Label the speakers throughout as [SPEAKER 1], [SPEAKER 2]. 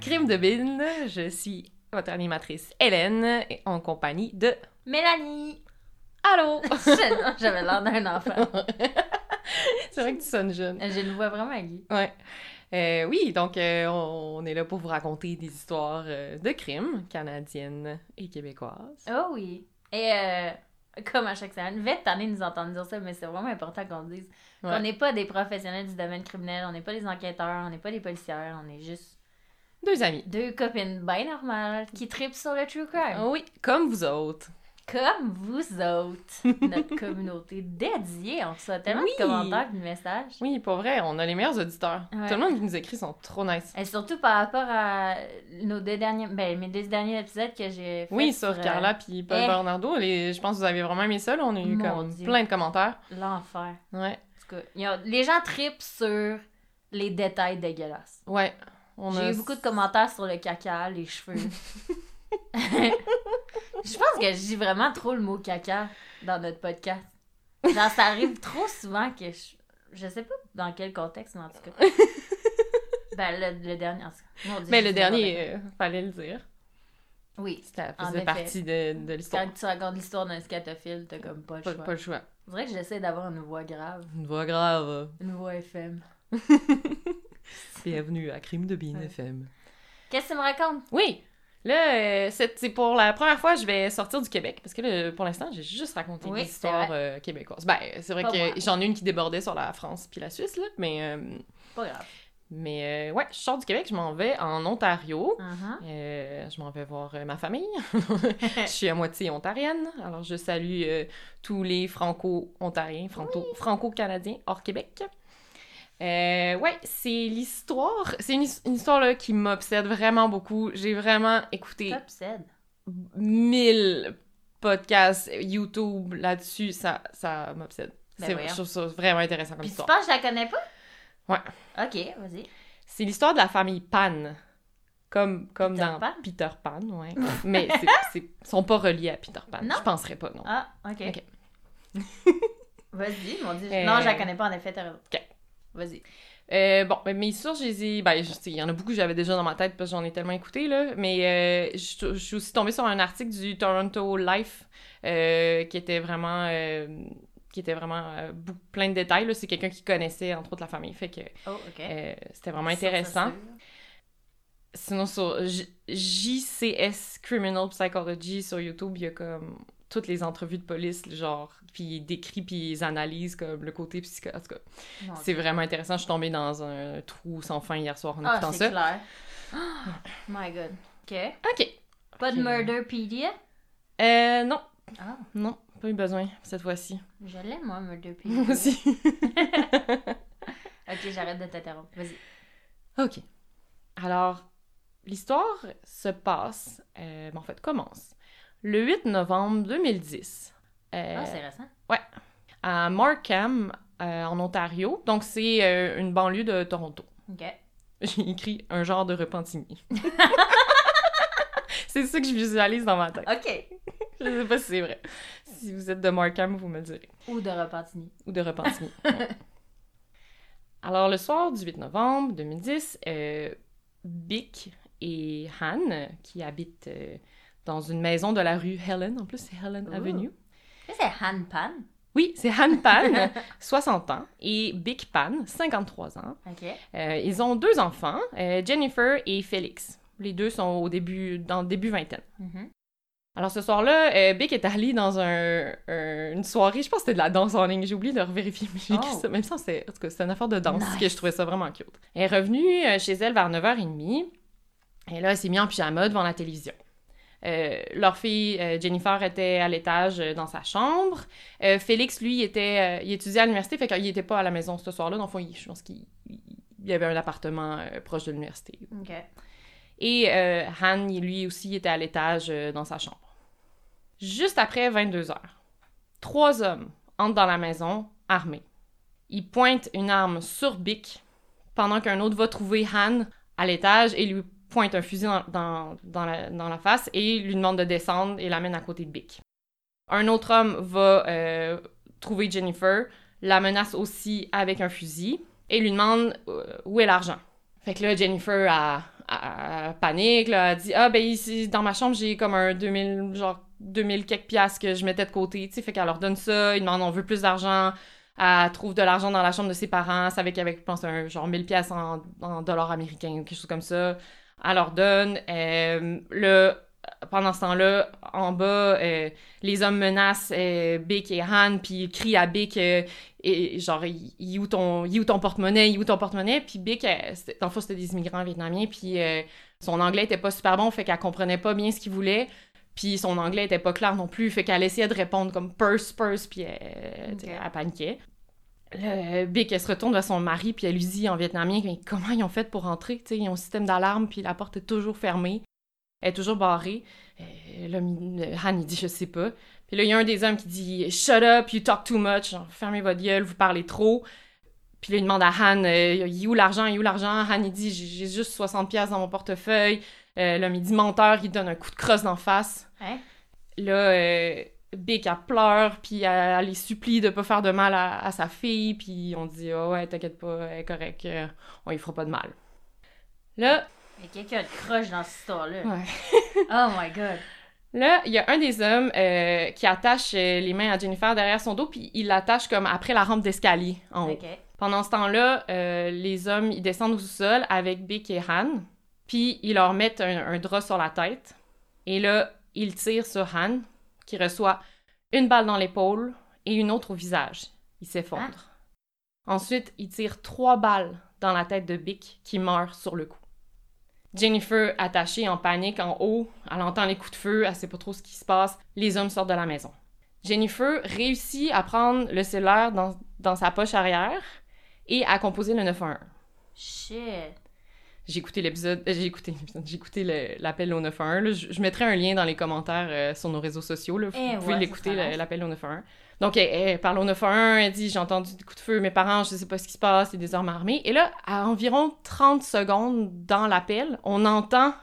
[SPEAKER 1] Crime de Bin. Je suis votre animatrice Hélène, et en compagnie de
[SPEAKER 2] Mélanie!
[SPEAKER 1] Allô!
[SPEAKER 2] J'avais l'air d'un enfant.
[SPEAKER 1] C'est vrai que tu sonnes jeune.
[SPEAKER 2] J'ai une voix vraiment aiguë.
[SPEAKER 1] Ouais. Euh, oui, donc euh, on, est là pour vous raconter des histoires euh, de crimes canadiennes et québécoises.
[SPEAKER 2] Oh oui. Et comme à chaque semaine, Vette, t'en nous entendre dire ça, mais c'est vraiment important qu'on dise
[SPEAKER 1] Ouais.
[SPEAKER 2] qu'on n'est pas des professionnels du domaine criminel, on n'est pas des enquêteurs, on n'est pas des policières, on est juste
[SPEAKER 1] Deux amis.
[SPEAKER 2] deux copines bien normales qui tripent sur le true crime.
[SPEAKER 1] Oui, comme vous autres.
[SPEAKER 2] Comme vous autres, notre communauté dédiée. On reçoit tellement
[SPEAKER 1] Oui.
[SPEAKER 2] de commentaires et de messages.
[SPEAKER 1] Oui, pour vrai, on a les meilleurs auditeurs.
[SPEAKER 2] Ouais.
[SPEAKER 1] Tout le monde qui nous écrit sont trop nice.
[SPEAKER 2] Et surtout par rapport à nos deux derniers, ben, mes deux derniers épisodes que j'ai fait
[SPEAKER 1] Oui, sur
[SPEAKER 2] euh,
[SPEAKER 1] Carla puis Paul
[SPEAKER 2] eh.
[SPEAKER 1] Bernardo, les, je pense que vous avez vraiment aimé ça. là. On a eu
[SPEAKER 2] Mon
[SPEAKER 1] comme
[SPEAKER 2] Dieu.
[SPEAKER 1] plein de commentaires.
[SPEAKER 2] l'enfer.
[SPEAKER 1] Ouais.
[SPEAKER 2] En tout cas, a- les gens tripent sur les détails dégueulasses.
[SPEAKER 1] Ouais.
[SPEAKER 2] J'ai
[SPEAKER 1] a...
[SPEAKER 2] eu beaucoup de commentaires sur le caca, les cheveux. je pense que je dis vraiment trop le mot caca dans notre podcast. Genre, ça arrive trop souvent que je... Je sais pas dans quel contexte, mais en tout cas. ben, le, le dernier, Dieu,
[SPEAKER 1] Mais
[SPEAKER 2] je
[SPEAKER 1] le dernier,
[SPEAKER 2] pas.
[SPEAKER 1] euh, fallait le dire.
[SPEAKER 2] Oui. En
[SPEAKER 1] faisait partie de, de l'histoire.
[SPEAKER 2] Quand tu racontes l'histoire d'un scatophile, t'as comme pas le
[SPEAKER 1] Pas,
[SPEAKER 2] choix.
[SPEAKER 1] pas le choix.
[SPEAKER 2] On dirait que j'essaie d'avoir une voix grave.
[SPEAKER 1] Une voix grave.
[SPEAKER 2] Une voix FM.
[SPEAKER 1] Bienvenue à Crime de Bean
[SPEAKER 2] Ouais.
[SPEAKER 1] FM.
[SPEAKER 2] Qu'est-ce que tu me racontes?
[SPEAKER 1] Oui! Là, euh, c'est pour la première fois je vais sortir du Québec. Parce que là, pour l'instant, j'ai juste raconté
[SPEAKER 2] Oui,
[SPEAKER 1] des histoires euh, québécoises. Ben, c'est vrai
[SPEAKER 2] Pas
[SPEAKER 1] que j'en ai une qui débordait sur la France puis la Suisse, là. Mais, euh,
[SPEAKER 2] Pas grave.
[SPEAKER 1] mais euh, ouais, je sors du Québec, je m'en vais en Ontario.
[SPEAKER 2] Uh-huh.
[SPEAKER 1] Euh, je m'en vais voir euh, ma famille. je suis à moitié ontarienne. Alors, je salue euh, tous les franco-ontariens, franco- franco-canadiens hors Québec. Euh, ouais, c'est l'histoire. C'est une, his- une histoire là, qui m'obsède vraiment beaucoup. J'ai vraiment écouté
[SPEAKER 2] said.
[SPEAKER 1] mille podcasts YouTube là-dessus. Ça, ça m'obsède.
[SPEAKER 2] Ben
[SPEAKER 1] je trouve ça vraiment intéressant comme
[SPEAKER 2] Puis tu
[SPEAKER 1] histoire.
[SPEAKER 2] penses que je la connais pas?
[SPEAKER 1] Ouais.
[SPEAKER 2] Ok, vas-y.
[SPEAKER 1] C'est l'histoire de la famille Pan. Comme, comme
[SPEAKER 2] Peter
[SPEAKER 1] dans
[SPEAKER 2] Pan?
[SPEAKER 1] Peter Pan, ouais. Mais ils sont pas reliés à Peter Pan.
[SPEAKER 2] Non?
[SPEAKER 1] Je penserais pas, non.
[SPEAKER 2] Ah, ok.
[SPEAKER 1] Ok.
[SPEAKER 2] Vas-y, mon dieu.
[SPEAKER 1] Euh,
[SPEAKER 2] Non, je la connais pas en effet, t'as raison.
[SPEAKER 1] Ok.
[SPEAKER 2] Vas-y.
[SPEAKER 1] Euh, bon, ben, mes sources, je les ai... Ben, il y en a beaucoup que j'avais déjà dans ma tête parce que j'en ai tellement écouté, là. Mais euh, je je suis aussi tombée sur un article du Toronto Life euh, qui était vraiment... euh, qui était vraiment euh, plein de détails, là. C'est quelqu'un qui connaissait, entre autres, la famille. Fait que
[SPEAKER 2] Oh,
[SPEAKER 1] c'était vraiment intéressant. Sinon, sur J- JCS Criminal Psychology sur YouTube, il y a comme toutes les entrevues de police, genre, puis il décrit, puis ils analysent comme le côté psycho... En tout cas,
[SPEAKER 2] Mon
[SPEAKER 1] c'est vraiment intéressant. Je suis tombée dans un trou sans fin hier soir en
[SPEAKER 2] Ah,
[SPEAKER 1] écoutant
[SPEAKER 2] c'est
[SPEAKER 1] ça.
[SPEAKER 2] clair. Oh my god. Ok.
[SPEAKER 1] OK.
[SPEAKER 2] Pas de
[SPEAKER 1] Ok.
[SPEAKER 2] Murderpedia?
[SPEAKER 1] Euh, non.
[SPEAKER 2] Ah,
[SPEAKER 1] Non, pas eu besoin cette fois-ci.
[SPEAKER 2] je l'aime, moi, Murderpedia.
[SPEAKER 1] Moi aussi.
[SPEAKER 2] ok, j'arrête de t'interrompre. Vas-y.
[SPEAKER 1] OK. Alors, l'histoire se passe, euh, ben, en fait, commence le 8 novembre 2010. euh,
[SPEAKER 2] Ah, c'est récent.
[SPEAKER 1] à Markham, euh, en Ontario. Donc, c'est euh, une banlieue de Toronto.
[SPEAKER 2] Ok.
[SPEAKER 1] J'ai écrit un genre de Repentigny. c'est ça que je visualise dans ma tête.
[SPEAKER 2] Ok.
[SPEAKER 1] Je sais pas si c'est vrai. Si vous êtes de Markham, vous me le direz.
[SPEAKER 2] Ou de Repentigny.
[SPEAKER 1] Ou de Repentigny. Ouais. Alors, le soir du 8 novembre 2010, euh, Bick et Han, qui habitent dans une maison de la rue Helen, en plus c'est Helen
[SPEAKER 2] Ooh.
[SPEAKER 1] Avenue.
[SPEAKER 2] C'est Han Pan.
[SPEAKER 1] Oui, c'est Han Pan, 60 ans, et Bick Pan, 53 ans.
[SPEAKER 2] Ok.
[SPEAKER 1] Euh, ils ont deux enfants, euh, Jennifer et Félix. Les deux sont au début, dans le début vingtaine.
[SPEAKER 2] Mhm.
[SPEAKER 1] Alors ce soir-là, euh, Bick est allé dans un, un- une soirée, je pense que c'était de la danse en ligne, j'ai oublié de revérifier, mais j'ai
[SPEAKER 2] Oh.
[SPEAKER 1] ça. Même ça, c'est en tout cas, c'était une affaire de danse,
[SPEAKER 2] Nice.
[SPEAKER 1] que je trouvais ça vraiment cute. Elle est revenue euh, chez elle vers 9h30, et là, elle s'est mise en pyjama devant la télévision. Euh, leur fille, euh, Jennifer, était à l'étage euh, dans sa chambre. Félix, lui, était, il étudiait à l'université, fait qu'il n'était pas à la maison ce soir-là. Dans le fond, il- je pense qu'il il- avait un appartement proche de l'université.
[SPEAKER 2] Ok.
[SPEAKER 1] Et Han, lui aussi, était à l'étage dans sa chambre. Juste après 22 heures, trois hommes entrent dans la maison, armés. Ils pointent une arme sur Bick, pendant qu'un autre va trouver Han à l'étage et lui pointe un fusil dans, dans- dans la, dans la face et lui demande de descendre et l'amène à côté de Bick. Un autre homme va euh, trouver Jennifer, la menace aussi avec un fusil et lui demande euh, où est l'argent? Fait que là, Jennifer a elle, elle panique, là, elle dit « Ah, ben ici, dans ma chambre, j'ai comme un 2000, genre 2000 quelques piastres que je mettais de côté. » Tu sais, fait qu'elle leur donne ça, ils demandent « On veut plus d'argent. » Elle trouve de l'argent dans la chambre de ses parents, c'est avec, avec je pense, un genre 1000 pièces en, en dollars américains quelque chose comme ça. Elle leur donne. Euh, le, pendant ce temps-là, en bas, euh, les hommes menacent euh, Bick et Han, puis ils crient à Bick, euh, et, genre, il où ton, où ton porte-monnaie, il où ton porte-monnaie, puis Bick, c'était- dans le fond, c'était des immigrants vietnamiens, puis son anglais était pas super bon, fait qu'elle comprenait pas bien ce qu'il voulait, puis son anglais était pas clair non plus, fait qu'elle essayait de répondre comme purse, purse, puis elle, tu sais,
[SPEAKER 2] Ok.
[SPEAKER 1] elle paniquait. Le Bic, elle se retourne vers son mari, puis elle lui dit en vietnamien mais comment ils ont fait pour rentrer? Tu sais, ils ont un système d'alarme, puis la porte est toujours fermée, elle est toujours barrée. Euh, là, Han, il dit je sais pas. Puis là, il y a un des hommes qui dit Shut up, you talk too much, genre, fermez votre gueule, vous parlez trop. Puis là, il demande à Han euh, Il où l'argent, il où l'argent? Han, il dit J'ai juste 60$ piastres dans mon portefeuille. Euh, L'homme, il dit menteur, il donne un coup de crosse d'en face.
[SPEAKER 2] Hein?
[SPEAKER 1] Là, euh, Bic, elle pleure, puis elle, elle les supplie de pas faire de mal à, à sa fille, puis on dit oh, ouais, t'inquiète pas, elle est correcte, euh, on y fera pas de mal. Là,
[SPEAKER 2] Il y a quelqu'un de croche dans cette histoire-là.
[SPEAKER 1] ouais.
[SPEAKER 2] Oh my god.
[SPEAKER 1] Là, il y a un des hommes euh, qui attache euh, les mains à Jennifer derrière son dos, puis il l'attache comme après la rampe d'escalier en haut. Pendant ce temps-là, euh, les hommes, ils descendent au sous-sol avec Bick et Han, puis ils leur mettent un, un drap sur la tête. Et là, ils tirent sur Han, qui reçoit une balle dans l'épaule et une autre au visage. Il s'effondre. Ensuite, ils tirent trois balles dans la tête de Bick, qui meurt sur le coup. Jennifer, attachée en panique en haut, elle entend les coups de feu, elle sait pas trop ce qui se passe. Les hommes sortent de la maison. Jennifer réussit à prendre le cellulaire dans, dans sa poche arrière et à composer le 911.
[SPEAKER 2] Shit.
[SPEAKER 1] J'ai écouté l'épisode, euh, j'ai écouté l'épisode, j'ai écouté l'appel au 911. là. Je, je mettrai un lien dans les commentaires euh, sur nos réseaux sociaux. Là. Vous
[SPEAKER 2] Eh
[SPEAKER 1] pouvez
[SPEAKER 2] ouais,
[SPEAKER 1] l'écouter, l'appel au 911. Donc, elle, elle parle au 911, elle dit « J'ai entendu des coups de feu, mes parents, je sais pas ce qui se passe, a des armes armées. » Et là, à environ 30 secondes dans l'appel, on entend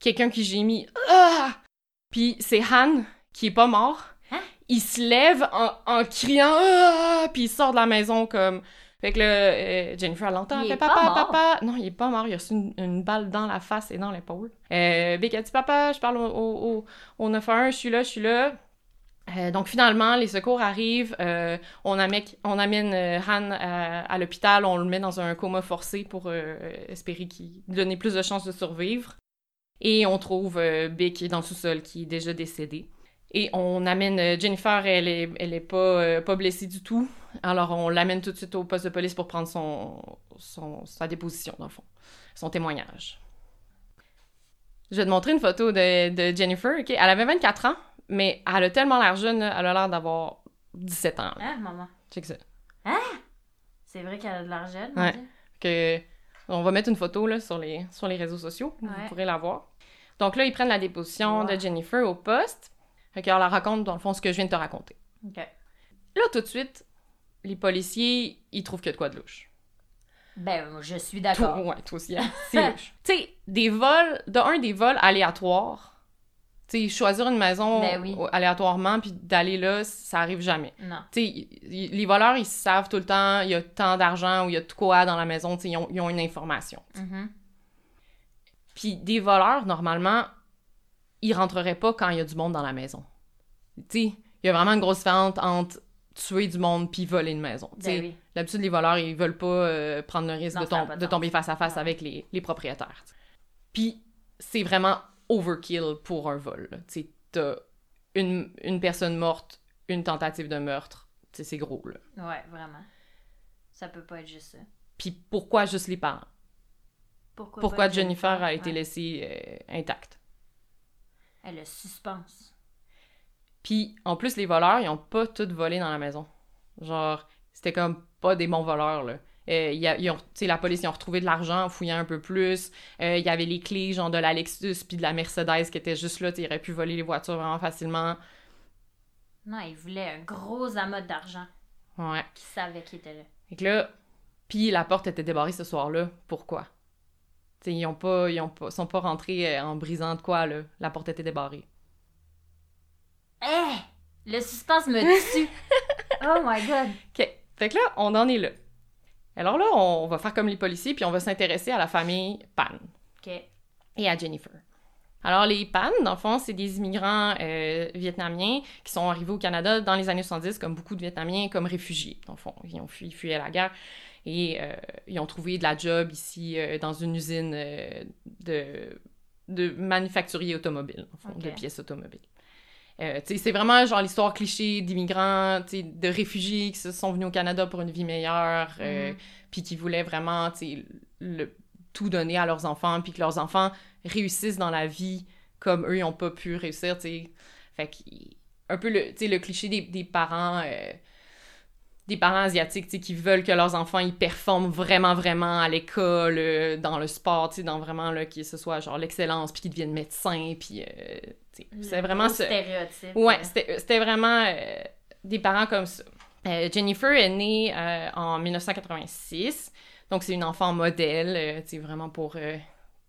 [SPEAKER 1] quelqu'un qui gémit « Ah! » Puis c'est Han, qui est pas mort.
[SPEAKER 2] Hein?
[SPEAKER 1] Il se lève en, en criant « Ah! » Puis il sort de la maison comme... Fait que là, euh, Jennifer l'entend, elle fait papa, papa. Non, il est pas mort, il a reçu une, une balle dans la face et dans l'épaule. Euh, a dit papa, je parle au, au, au, au 911, je suis là, je suis là. Euh, donc finalement, les secours arrivent, euh, on, amène, on amène euh, Han à, à l'hôpital, on le met dans un coma forcé pour espérer qu'il lui donner plus de chances de survivre. Et on trouve Bick dans le sous-sol, qui est déjà décédé. Et on amène euh, Jennifer, elle est, elle est pas, euh, pas blessée du tout. Alors on l'amène tout de suite au poste de police pour prendre son, son, sa déposition, dans le fond, son témoignage. Je vais te montrer une photo de, de Jennifer. ok? Elle avait 24 ans, mais elle a tellement l'air jeune, là, elle a l'air d'avoir 17 ans. là.
[SPEAKER 2] Hein, maman?
[SPEAKER 1] Check ça.
[SPEAKER 2] C'est vrai qu'elle a de l'argent.
[SPEAKER 1] Ouais. Que, on va mettre une photo là, sur, les, sur les réseaux sociaux, vous pourrez la voir. Donc là, ils prennent la déposition
[SPEAKER 2] Wow.
[SPEAKER 1] de Jennifer au poste. Fait qu'elle la raconte, dans le fond, ce que je viens de te raconter.
[SPEAKER 2] Ok.
[SPEAKER 1] Là, tout de suite, les policiers, ils trouvent qu'il y a de quoi de louche.
[SPEAKER 2] Ben, je suis d'accord.
[SPEAKER 1] ouais, toi aussi, hein? c'est louche. Tu sais, des vols, de un, des vols aléatoires. Tu sais, choisir une maison
[SPEAKER 2] Ben oui.
[SPEAKER 1] aléatoirement puis d'aller là, ça arrive jamais.
[SPEAKER 2] Non.
[SPEAKER 1] Tu sais, les voleurs, ils savent tout le temps, il y a tant d'argent ou il y a de quoi dans la maison, tu sais, ils ont, ils ont une information.
[SPEAKER 2] Mhm.
[SPEAKER 1] Puis des voleurs, normalement, ils rentreraient pas quand il y a du monde dans la maison. Tu sais, il y a vraiment une grosse différence entre tuer du monde puis voler une maison.
[SPEAKER 2] Ben oui.
[SPEAKER 1] D'habitude, les voleurs, ils veulent pas euh, prendre le risque
[SPEAKER 2] Non,
[SPEAKER 1] de, tom- tomber face à face
[SPEAKER 2] Ouais.
[SPEAKER 1] avec les, les propriétaires. Puis c'est vraiment overkill pour un vol. Tu sais, t'as une, une personne morte, une tentative de meurtre. C'est gros, là.
[SPEAKER 2] Ouais, vraiment. Ça peut pas être juste ça.
[SPEAKER 1] Puis pourquoi juste les parents?
[SPEAKER 2] Pourquoi,
[SPEAKER 1] Jennifer a été
[SPEAKER 2] Ouais.
[SPEAKER 1] laissée euh, intacte?
[SPEAKER 2] Elle a suspense.
[SPEAKER 1] Puis, en plus, les voleurs, ils ont pas tous volé dans la maison. Genre, c'était comme pas des bons voleurs, là. Euh, y a- ils ont, la police, ils ont retrouvé de l'argent en fouillant un peu plus. Euh, Il y avait les clés, genre, de la Lexus puis de la Mercedes qui étaient juste là. Ils auraient pu voler les voitures vraiment facilement.
[SPEAKER 2] Non, il voulait un gros amas d'argent
[SPEAKER 1] Ouais.
[SPEAKER 2] qui savait qu'il était là.
[SPEAKER 1] Fait que là, puis la porte était débarrée ce soir-là. Pourquoi? Tu sais, ils ont pas, ils ont pas, sont pas rentrés euh, en brisant de quoi, là. La porte était débarrée.
[SPEAKER 2] Eh! Le suspense me tue! oh my god!
[SPEAKER 1] OK. Fait que là, on en est là. Alors là, on va faire comme les policiers, puis on va s'intéresser à la famille Pan.
[SPEAKER 2] Ok.
[SPEAKER 1] et à Jennifer. Alors, les PAN, dans le fond, c'est des immigrants euh, vietnamiens qui sont arrivés au Canada dans les années 70, comme beaucoup de Vietnamiens, comme réfugiés, dans le fond. Ils ont fui, ils fuyaient la guerre et euh, ils ont trouvé de la job ici euh, dans une usine euh, de, de manufacturier automobile, en fond, de pièces automobiles. Euh, c'est vraiment genre l'histoire cliché d'immigrants, de réfugiés qui se sont venus au Canada pour une vie meilleure, euh,
[SPEAKER 2] Mhm.
[SPEAKER 1] puis qui voulaient vraiment, le- tout donner à leurs enfants, puis que leurs enfants réussissent dans la vie comme eux, ils n'ont pas pu réussir, tu sais. Fait que, un peu le, le cliché des, des parents... euh, des parents asiatiques, qui veulent que leurs enfants, ils performent vraiment, vraiment à l'école, euh, dans le sport, dans vraiment, là, que ce soit, genre, l'excellence, puis qu'ils deviennent médecins, puis, euh, c'est vraiment ce...
[SPEAKER 2] stéréotype.
[SPEAKER 1] Ouais,
[SPEAKER 2] euh.
[SPEAKER 1] c'était vraiment euh, des parents comme ça. Jennifer est née en 1986, donc c'est une enfant modèle, tu vraiment pour...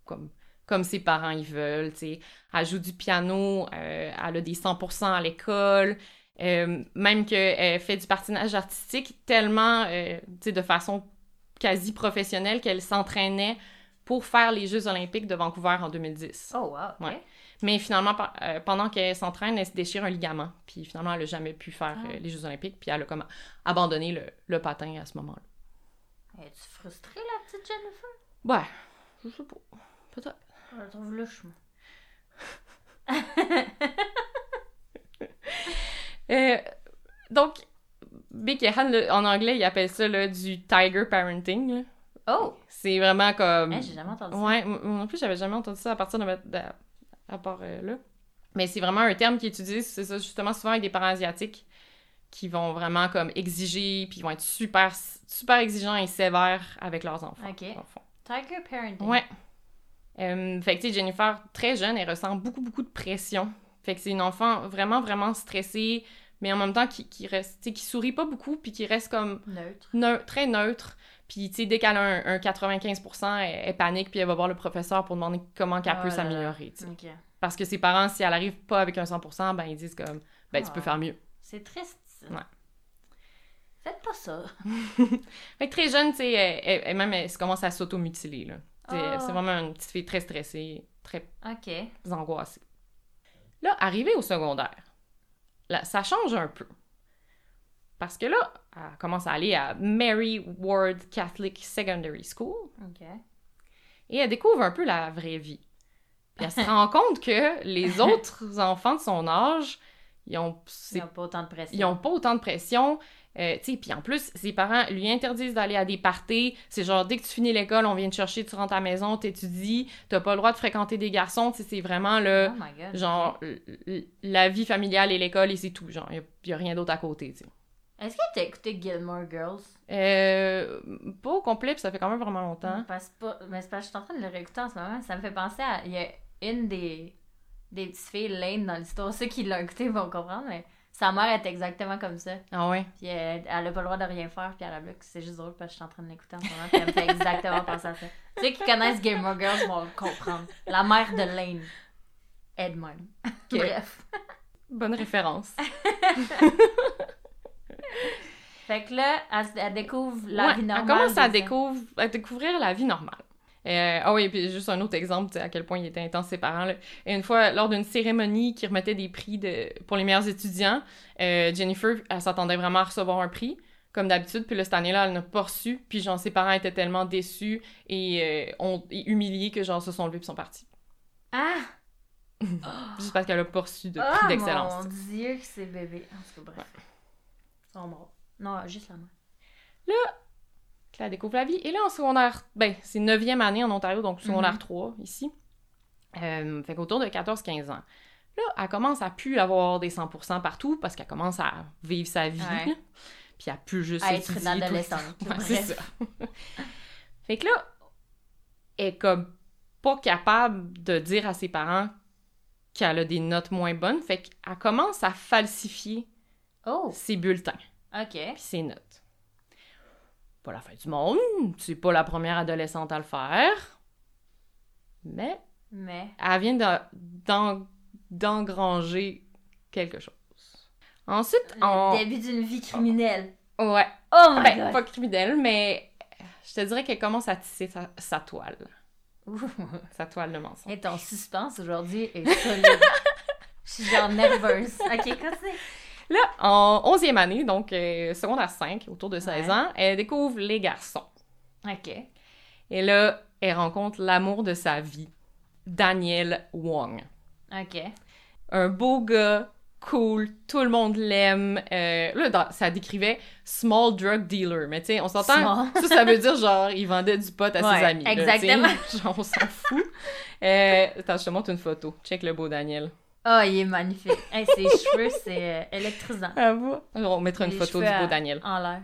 [SPEAKER 1] comme, comme ses parents ils veulent, tu. Elle joue du piano, elle a des 100% à l'école, euh, même qu'elle fait du patinage artistique tellement, euh, de façon quasi professionnelle qu'elle s'entraînait pour faire les Jeux olympiques de Vancouver en 2010.
[SPEAKER 2] Oh, wow.
[SPEAKER 1] Ouais. Mais finalement, euh, pendant qu'elle s'entraîne, elle se déchire un ligament. Puis finalement, elle n'a jamais pu faire
[SPEAKER 2] Ah.
[SPEAKER 1] euh, les Jeux Olympiques. Puis elle a comme abandonné le, le patin à ce moment-là.
[SPEAKER 2] Es-tu frustrée, la petite Jennifer?
[SPEAKER 1] Ouais, je sais pas. Peut-être.
[SPEAKER 2] La trouve louche, moi.
[SPEAKER 1] Euh, donc, et Han, là, en anglais, ils appellent ça là, du tiger parenting. là.
[SPEAKER 2] Oh!
[SPEAKER 1] C'est vraiment comme.
[SPEAKER 2] Hein, j'ai jamais entendu ça.
[SPEAKER 1] Ouais, non plus, j'avais jamais entendu ça à partir de, ma- de- à part euh, là. Mais c'est vraiment un terme qui est utilisé, c'est ça, justement, souvent avec des parents asiatiques qui vont vraiment comme exiger, puis ils vont être super, super exigeants et sévères avec leurs enfants.
[SPEAKER 2] Ok. Tiger parenting.
[SPEAKER 1] Ouais. Euh, fait que, tu sais, Jennifer, très jeune, elle ressent beaucoup, beaucoup de pression. Fait que c'est une enfant vraiment, vraiment stressée, mais en même temps qui, qui reste, qui sourit pas beaucoup, puis qui reste comme
[SPEAKER 2] Neutre.
[SPEAKER 1] neu- très neutre. Puis, tu sais, dès qu'elle a un, un 95%, elle, elle panique, puis elle va voir le professeur pour demander comment qu'elle
[SPEAKER 2] Oh
[SPEAKER 1] peut s'améliorer, tu sais.
[SPEAKER 2] Ok.
[SPEAKER 1] Parce que ses parents, si elle arrive pas avec un 100%, ben ils disent comme, ben tu peux
[SPEAKER 2] Ah.
[SPEAKER 1] faire mieux.
[SPEAKER 2] C'est triste. ça.
[SPEAKER 1] Ouais.
[SPEAKER 2] Faites pas ça.
[SPEAKER 1] Fait que très jeune, tu sais, elle, même, elle commence à s'automutiler, là.
[SPEAKER 2] Ah.
[SPEAKER 1] C'est vraiment une petite fille très stressée, très
[SPEAKER 2] Ok.
[SPEAKER 1] angoissée. Là, arrivée au secondaire, là, ça change un peu. Parce que là, elle commence à aller à Mary Ward Catholic Secondary School, et elle découvre un peu la vraie vie. Puis elle se rend compte que les autres enfants de son âge, ils ont,
[SPEAKER 2] Ils n'ont pas autant de pression.
[SPEAKER 1] ils ont pas autant de pression. Euh, puis en plus, ses parents lui interdisent d'aller à des parties. C'est genre, dès que tu finis l'école, on vient te chercher, tu rentres à la maison, t'étudies, t'as pas le droit de fréquenter des garçons. C'est vraiment le,
[SPEAKER 2] Oh my god.
[SPEAKER 1] genre, la vie familiale et l'école et c'est tout. Genre, y a, y a rien d'autre à côté, tu.
[SPEAKER 2] Est-ce que t'as écouté Gilmore Girls?
[SPEAKER 1] Euh, pas au complet, puis ça fait quand même vraiment longtemps.
[SPEAKER 2] Parce pas... Mais c'est parce que je suis en train de le réécouter en ce moment. Ça me fait penser à. Il y a une des, des petites filles, Lane, dans l'histoire. Ceux qui l'ont écouté vont comprendre, mais sa mère est exactement comme ça.
[SPEAKER 1] Ah ouais?
[SPEAKER 2] Puis elle, elle a pas le droit de rien faire, puis elle a bloqué. C'est juste drôle parce que je suis en train de l'écouter en ce moment. Puis elle me fait exactement penser à ça. Ceux qui connaissent Gilmore Girls vont comprendre. La mère de Lane est de même. Bref.
[SPEAKER 1] Bonne référence.
[SPEAKER 2] Fait que là, elle, elle découvre la
[SPEAKER 1] Ouais,
[SPEAKER 2] vie normale.
[SPEAKER 1] Elle commence à, découvre, à découvrir la vie normale. Euh, ah oui, puis juste un autre exemple, à quel point il était intense ses parents. là. Et une fois, lors d'une cérémonie qui remettait des prix de, pour les meilleurs étudiants, euh, Jennifer, elle s'attendait vraiment à recevoir un prix, comme d'habitude, puis là, cette année-là, elle n'a pas reçu, puis genre, ses parents étaient tellement déçus et, euh, ont, et humiliés que genre, se sont levés puis sont partis.
[SPEAKER 2] Ah!
[SPEAKER 1] Juste parce qu'elle a pas reçu de prix d'excellence.
[SPEAKER 2] mon dieu que c'est bébé. En tout cas, bref. Ils sont morts. Non, juste la
[SPEAKER 1] que là, elle découvre la vie. Et là, en secondaire, ben, c'est 9e année en Ontario, donc secondaire
[SPEAKER 2] Mhm.
[SPEAKER 1] 3, ici. Euh, fait qu'autour de 14-15 ans. Là, elle commence à plus avoir des 100% partout parce qu'elle commence à vivre sa vie.
[SPEAKER 2] Ouais.
[SPEAKER 1] Puis à plus juste
[SPEAKER 2] À être une adolescente.
[SPEAKER 1] Ouais, c'est ça. fait que là, elle est comme pas capable de dire à ses parents qu'elle a des notes moins bonnes. Fait qu'elle commence à falsifier
[SPEAKER 2] Oh!
[SPEAKER 1] ses bulletins
[SPEAKER 2] Ok.
[SPEAKER 1] puis ses notes. Pas la fin du monde, c'est pas la première adolescente à le faire, mais
[SPEAKER 2] Mais.
[SPEAKER 1] elle vient de- d'en- d'engranger quelque chose. Ensuite,
[SPEAKER 2] Le
[SPEAKER 1] en...
[SPEAKER 2] début d'une vie criminelle.
[SPEAKER 1] Ouais,
[SPEAKER 2] Oh my
[SPEAKER 1] ben,
[SPEAKER 2] god!
[SPEAKER 1] pas criminelle, mais je te dirais qu'elle commence à tisser sa, sa toile.
[SPEAKER 2] Ouh.
[SPEAKER 1] sa toile de mensonge.
[SPEAKER 2] Et ton suspense aujourd'hui est solide. Je suis genre nerveuse. Ok, continue.
[SPEAKER 1] Là, en 11e année, donc euh, secondaire 5, autour de 16
[SPEAKER 2] Ouais.
[SPEAKER 1] ans, elle découvre les garçons.
[SPEAKER 2] Ok.
[SPEAKER 1] Et là, elle rencontre l'amour de sa vie, Daniel Wong.
[SPEAKER 2] Ok.
[SPEAKER 1] Un beau gars, cool, tout le monde l'aime. Euh, là, ça décrivait small drug dealer, mais tu sais, on s'entend. Ça, ça veut dire genre, il vendait du pot à
[SPEAKER 2] Ouais,
[SPEAKER 1] ses amis.
[SPEAKER 2] exactement.
[SPEAKER 1] genre, on s'en fout. Euh, attends, je te montre une photo. Check le beau Daniel.
[SPEAKER 2] Oh, il est magnifique. Hey, ses cheveux, c'est euh, électrisant.
[SPEAKER 1] Ah, On mettra une
[SPEAKER 2] Les
[SPEAKER 1] photo du beau
[SPEAKER 2] à-
[SPEAKER 1] Daniel.
[SPEAKER 2] En l'air.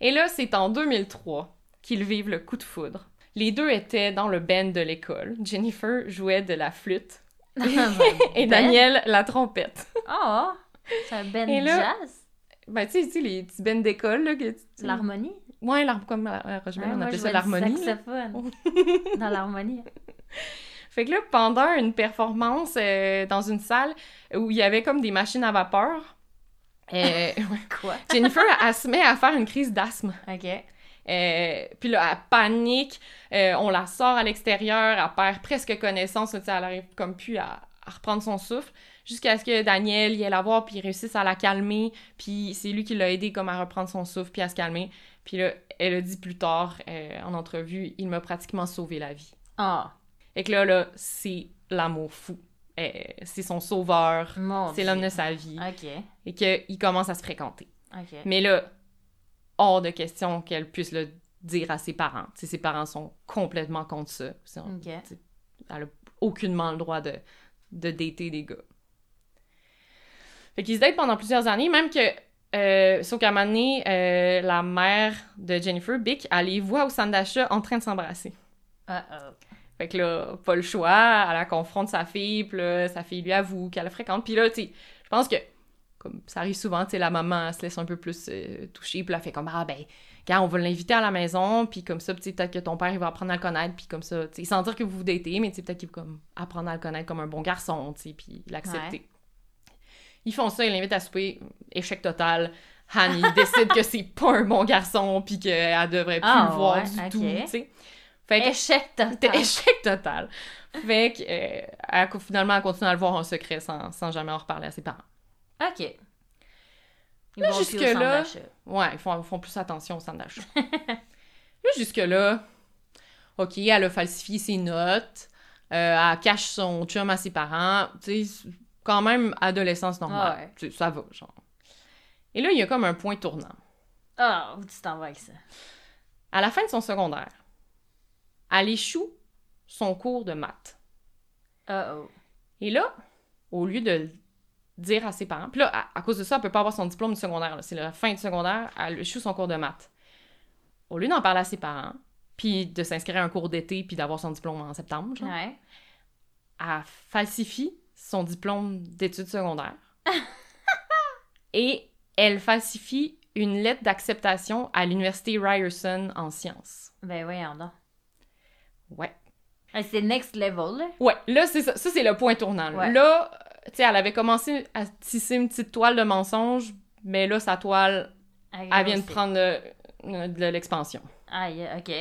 [SPEAKER 1] Et là, c'est en 2003 qu'ils vivent le coup de foudre. Les deux étaient dans le band de l'école. Jennifer jouait de la flûte et
[SPEAKER 2] Ben.
[SPEAKER 1] Daniel la trompette.
[SPEAKER 2] Oh, c'est un ben
[SPEAKER 1] Et là-
[SPEAKER 2] jazz?
[SPEAKER 1] Ben, tu sais, les petits bands d'école,
[SPEAKER 2] l'harmonie?
[SPEAKER 1] Ouais, l'harmonie, comme à à
[SPEAKER 2] Ouais,
[SPEAKER 1] on
[SPEAKER 2] je
[SPEAKER 1] ça l'harmonie.
[SPEAKER 2] Dans l'harmonie.
[SPEAKER 1] Fait que là, pendant une performance euh, dans une salle où il y avait comme des machines à vapeur, euh,
[SPEAKER 2] Quoi?
[SPEAKER 1] Jennifer, elle, se met à faire une crise d'asthme.
[SPEAKER 2] Ok.
[SPEAKER 1] Euh, puis là, elle panique, on la sort à l'extérieur, elle perd presque connaissance, elle arrive comme plus à, à reprendre son souffle, jusqu'à ce que Daniel y aille la voir, puis réussisse à la calmer, puis c'est lui qui l'a aidé comme à reprendre son souffle, puis à se calmer. Puis là, elle a dit plus tard, euh, en entrevue, il m'a pratiquement sauvé la vie.
[SPEAKER 2] Ah,
[SPEAKER 1] Et que là, là, c'est l'amour fou. Euh, c'est son sauveur, c'est l'homme de sa vie, et qu'il commence à se fréquenter. Mais là, hors de question qu'elle puisse le dire à ses parents. Ses parents sont complètement contre ça. Elle a aucunement le droit de, de dater des gars. Fait qu'ils se datent pendant plusieurs années, même que, euh, sauf qu'à un moment donné, euh, la mère de Jennifer, Bick, elle les voit au d'achat en train de s'embrasser.
[SPEAKER 2] Uh-oh.
[SPEAKER 1] Fait que là, pas le choix, elle la confronte sa fille, puis là, sa fille lui avoue qu'elle le fréquente. Puis là, tu sais, je pense que, comme ça arrive souvent, tu sais, la maman elle se laisse un peu plus euh, toucher, puis là, elle fait comme, ah ben, quand on va l'inviter à la maison, puis comme ça, tu sais, peut-être que ton père, il va apprendre à le connaître, puis comme ça, tu sais, sans dire que vous vous datez, mais tu sais, peut-être qu'il va comme apprendre à le connaître comme un bon garçon, tu sais, puis l'accepter. Ils font ça, ils l'invitent à souper, échec total. Han, il décide que c'est pas un bon garçon, puis qu'elle devrait plus
[SPEAKER 2] Ah,
[SPEAKER 1] le voir
[SPEAKER 2] ouais,
[SPEAKER 1] du tout, tu sais. Fait que-
[SPEAKER 2] Échec total.
[SPEAKER 1] échec total. Fait que, euh, elle, finalement, elle continue à le voir en secret sans, sans jamais en reparler à ses parents.
[SPEAKER 2] Ok. Ils
[SPEAKER 1] Là,
[SPEAKER 2] vont plus au d'achat.
[SPEAKER 1] Ouais, ils font, font plus attention au centre d'achat. là, jusque-là, OK, elle a falsifié ses notes, euh, elle cache son chum à ses parents, tu sais, quand même adolescence normale.
[SPEAKER 2] Ah ouais.
[SPEAKER 1] Ça va, genre. Et là, il y a comme un point tournant.
[SPEAKER 2] Ah, où tu t'en vas avec ça?
[SPEAKER 1] À la fin de son secondaire, elle échoue son cours de maths.
[SPEAKER 2] Uh-oh.
[SPEAKER 1] Et là, au lieu de le dire à ses parents, puis là, à, à cause de ça, elle peut pas avoir son diplôme du secondaire. C'est la fin du secondaire, elle échoue son cours de maths. Au lieu d'en parler à ses parents, puis de s'inscrire à un cours d'été, puis d'avoir son diplôme en septembre, genre,
[SPEAKER 2] Ouais.
[SPEAKER 1] elle falsifie son diplôme d'études secondaires. et elle falsifie une lettre d'acceptation à l'université Ryerson en sciences.
[SPEAKER 2] Ben voyons donc.
[SPEAKER 1] Ouais.
[SPEAKER 2] C'est next level, là.
[SPEAKER 1] Ouais, là, c'est ça. Ça, c'est le point tournant. là.
[SPEAKER 2] Ouais.
[SPEAKER 1] Là, tu sais, elle avait commencé à tisser une petite toile de mensonges, mais là, sa toile,
[SPEAKER 2] Elle
[SPEAKER 1] elle vient de prendre le- de l'expansion.
[SPEAKER 2] Aïe, ok.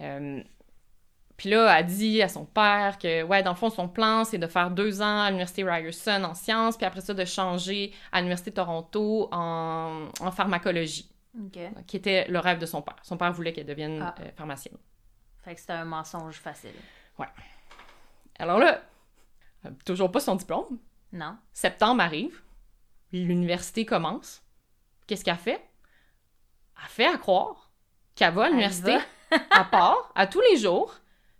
[SPEAKER 1] Euh, Puis là, elle dit à son père que, ouais, dans le fond, son plan, c'est de faire deux ans à l'Université Ryerson en sciences, puis après ça, de changer à l'Université de Toronto en, en pharmacologie, qui était le rêve de son père. Son père voulait qu'elle devienne
[SPEAKER 2] Ah.
[SPEAKER 1] euh, pharmacienne.
[SPEAKER 2] Fait que c'était un mensonge facile.
[SPEAKER 1] Alors là, a toujours pas son diplôme.
[SPEAKER 2] Non?
[SPEAKER 1] Septembre arrive, l'université commence. Qu'est-ce qu'elle fait? Elle fait à croire qu'elle va à l'université, à part, à tous les jours.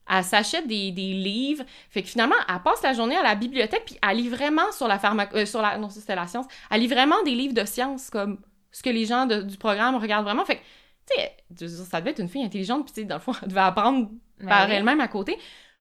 [SPEAKER 1] Elle s'achète des, des livres. Fait que finalement, elle passe la journée à la bibliothèque, puis elle lit vraiment sur la pharmac... euh, sur la... Non, c'était la science. Elle lit vraiment des livres de science, comme ce que les gens de- du programme regardent vraiment. Fait que, tu sais, ça devait être une fille intelligente, puis tu sais, dans le fond, elle devait apprendre
[SPEAKER 2] Ben
[SPEAKER 1] par elle-même à côté.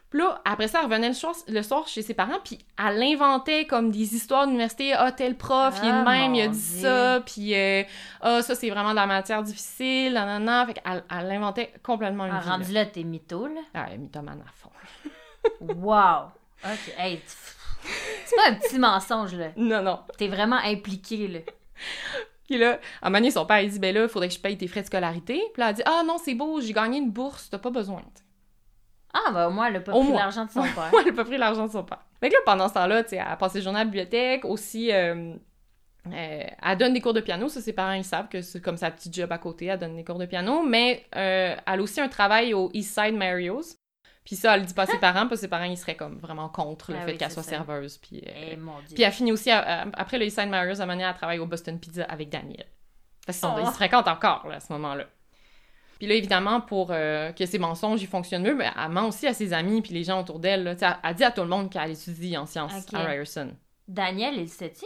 [SPEAKER 1] Puis là, après ça, elle revenait le soir, le soir chez ses parents, puis elle inventait comme des histoires d'université. Ah, tel prof, il est
[SPEAKER 2] Ah,
[SPEAKER 1] de même, il a dit
[SPEAKER 2] Dieu.
[SPEAKER 1] ça, puis euh, ah, ça, c'est vraiment de la matière difficile, nanana. Fait qu'elle elle inventait complètement une
[SPEAKER 2] Ah,
[SPEAKER 1] vie.
[SPEAKER 2] rendu là, t'es mytho, là.
[SPEAKER 1] Ah, mythomane à fond.
[SPEAKER 2] Wow! Ok, hey, c'est pas un petit mensonge, là.
[SPEAKER 1] Non, non.
[SPEAKER 2] T'es vraiment impliqué, là.
[SPEAKER 1] Puis là, à un moment donné, son père, il dit, ben là, il faudrait que je paye tes frais de scolarité. Puis là, elle dit, ah non, c'est beau, j'ai gagné une bourse, t'as pas besoin.
[SPEAKER 2] Ah, bah, au moins, elle a pas
[SPEAKER 1] Au
[SPEAKER 2] pris l'argent de son père.
[SPEAKER 1] Elle a pas pris l'argent de son père. Que là, pendant ce temps-là, tu sais, elle a passé le journée à la bibliothèque. Aussi, euh, euh, elle donne des cours de piano. Ça, ses parents, ils savent que c'est comme sa petite job à côté. Elle donne des cours de piano. Mais euh, elle a aussi un travail au East Side Mario's. Puis ça, elle le dit pas à ses parents, parce que ses parents, ils seraient comme vraiment contre le
[SPEAKER 2] Ah
[SPEAKER 1] fait
[SPEAKER 2] oui,
[SPEAKER 1] qu'elle soit
[SPEAKER 2] ça.
[SPEAKER 1] serveuse. Puis, euh,
[SPEAKER 2] Eh, mon Dieu.
[SPEAKER 1] puis elle finit aussi, à- à- après le East Side Mario's, à un moment donné, elle travaille au Boston Pizza avec Daniel. Parce qu'ils
[SPEAKER 2] Oh.
[SPEAKER 1] ils se fréquentent encore, là, à ce moment-là. Puis là, évidemment, pour euh, que ses mensonges ils fonctionnent mieux, ben, elle ment aussi à ses amis puis les gens autour d'elle. là. Elle, elle dit à tout le monde qu'elle étudie en sciences à Ryerson.
[SPEAKER 2] Daniel, il sait-tu?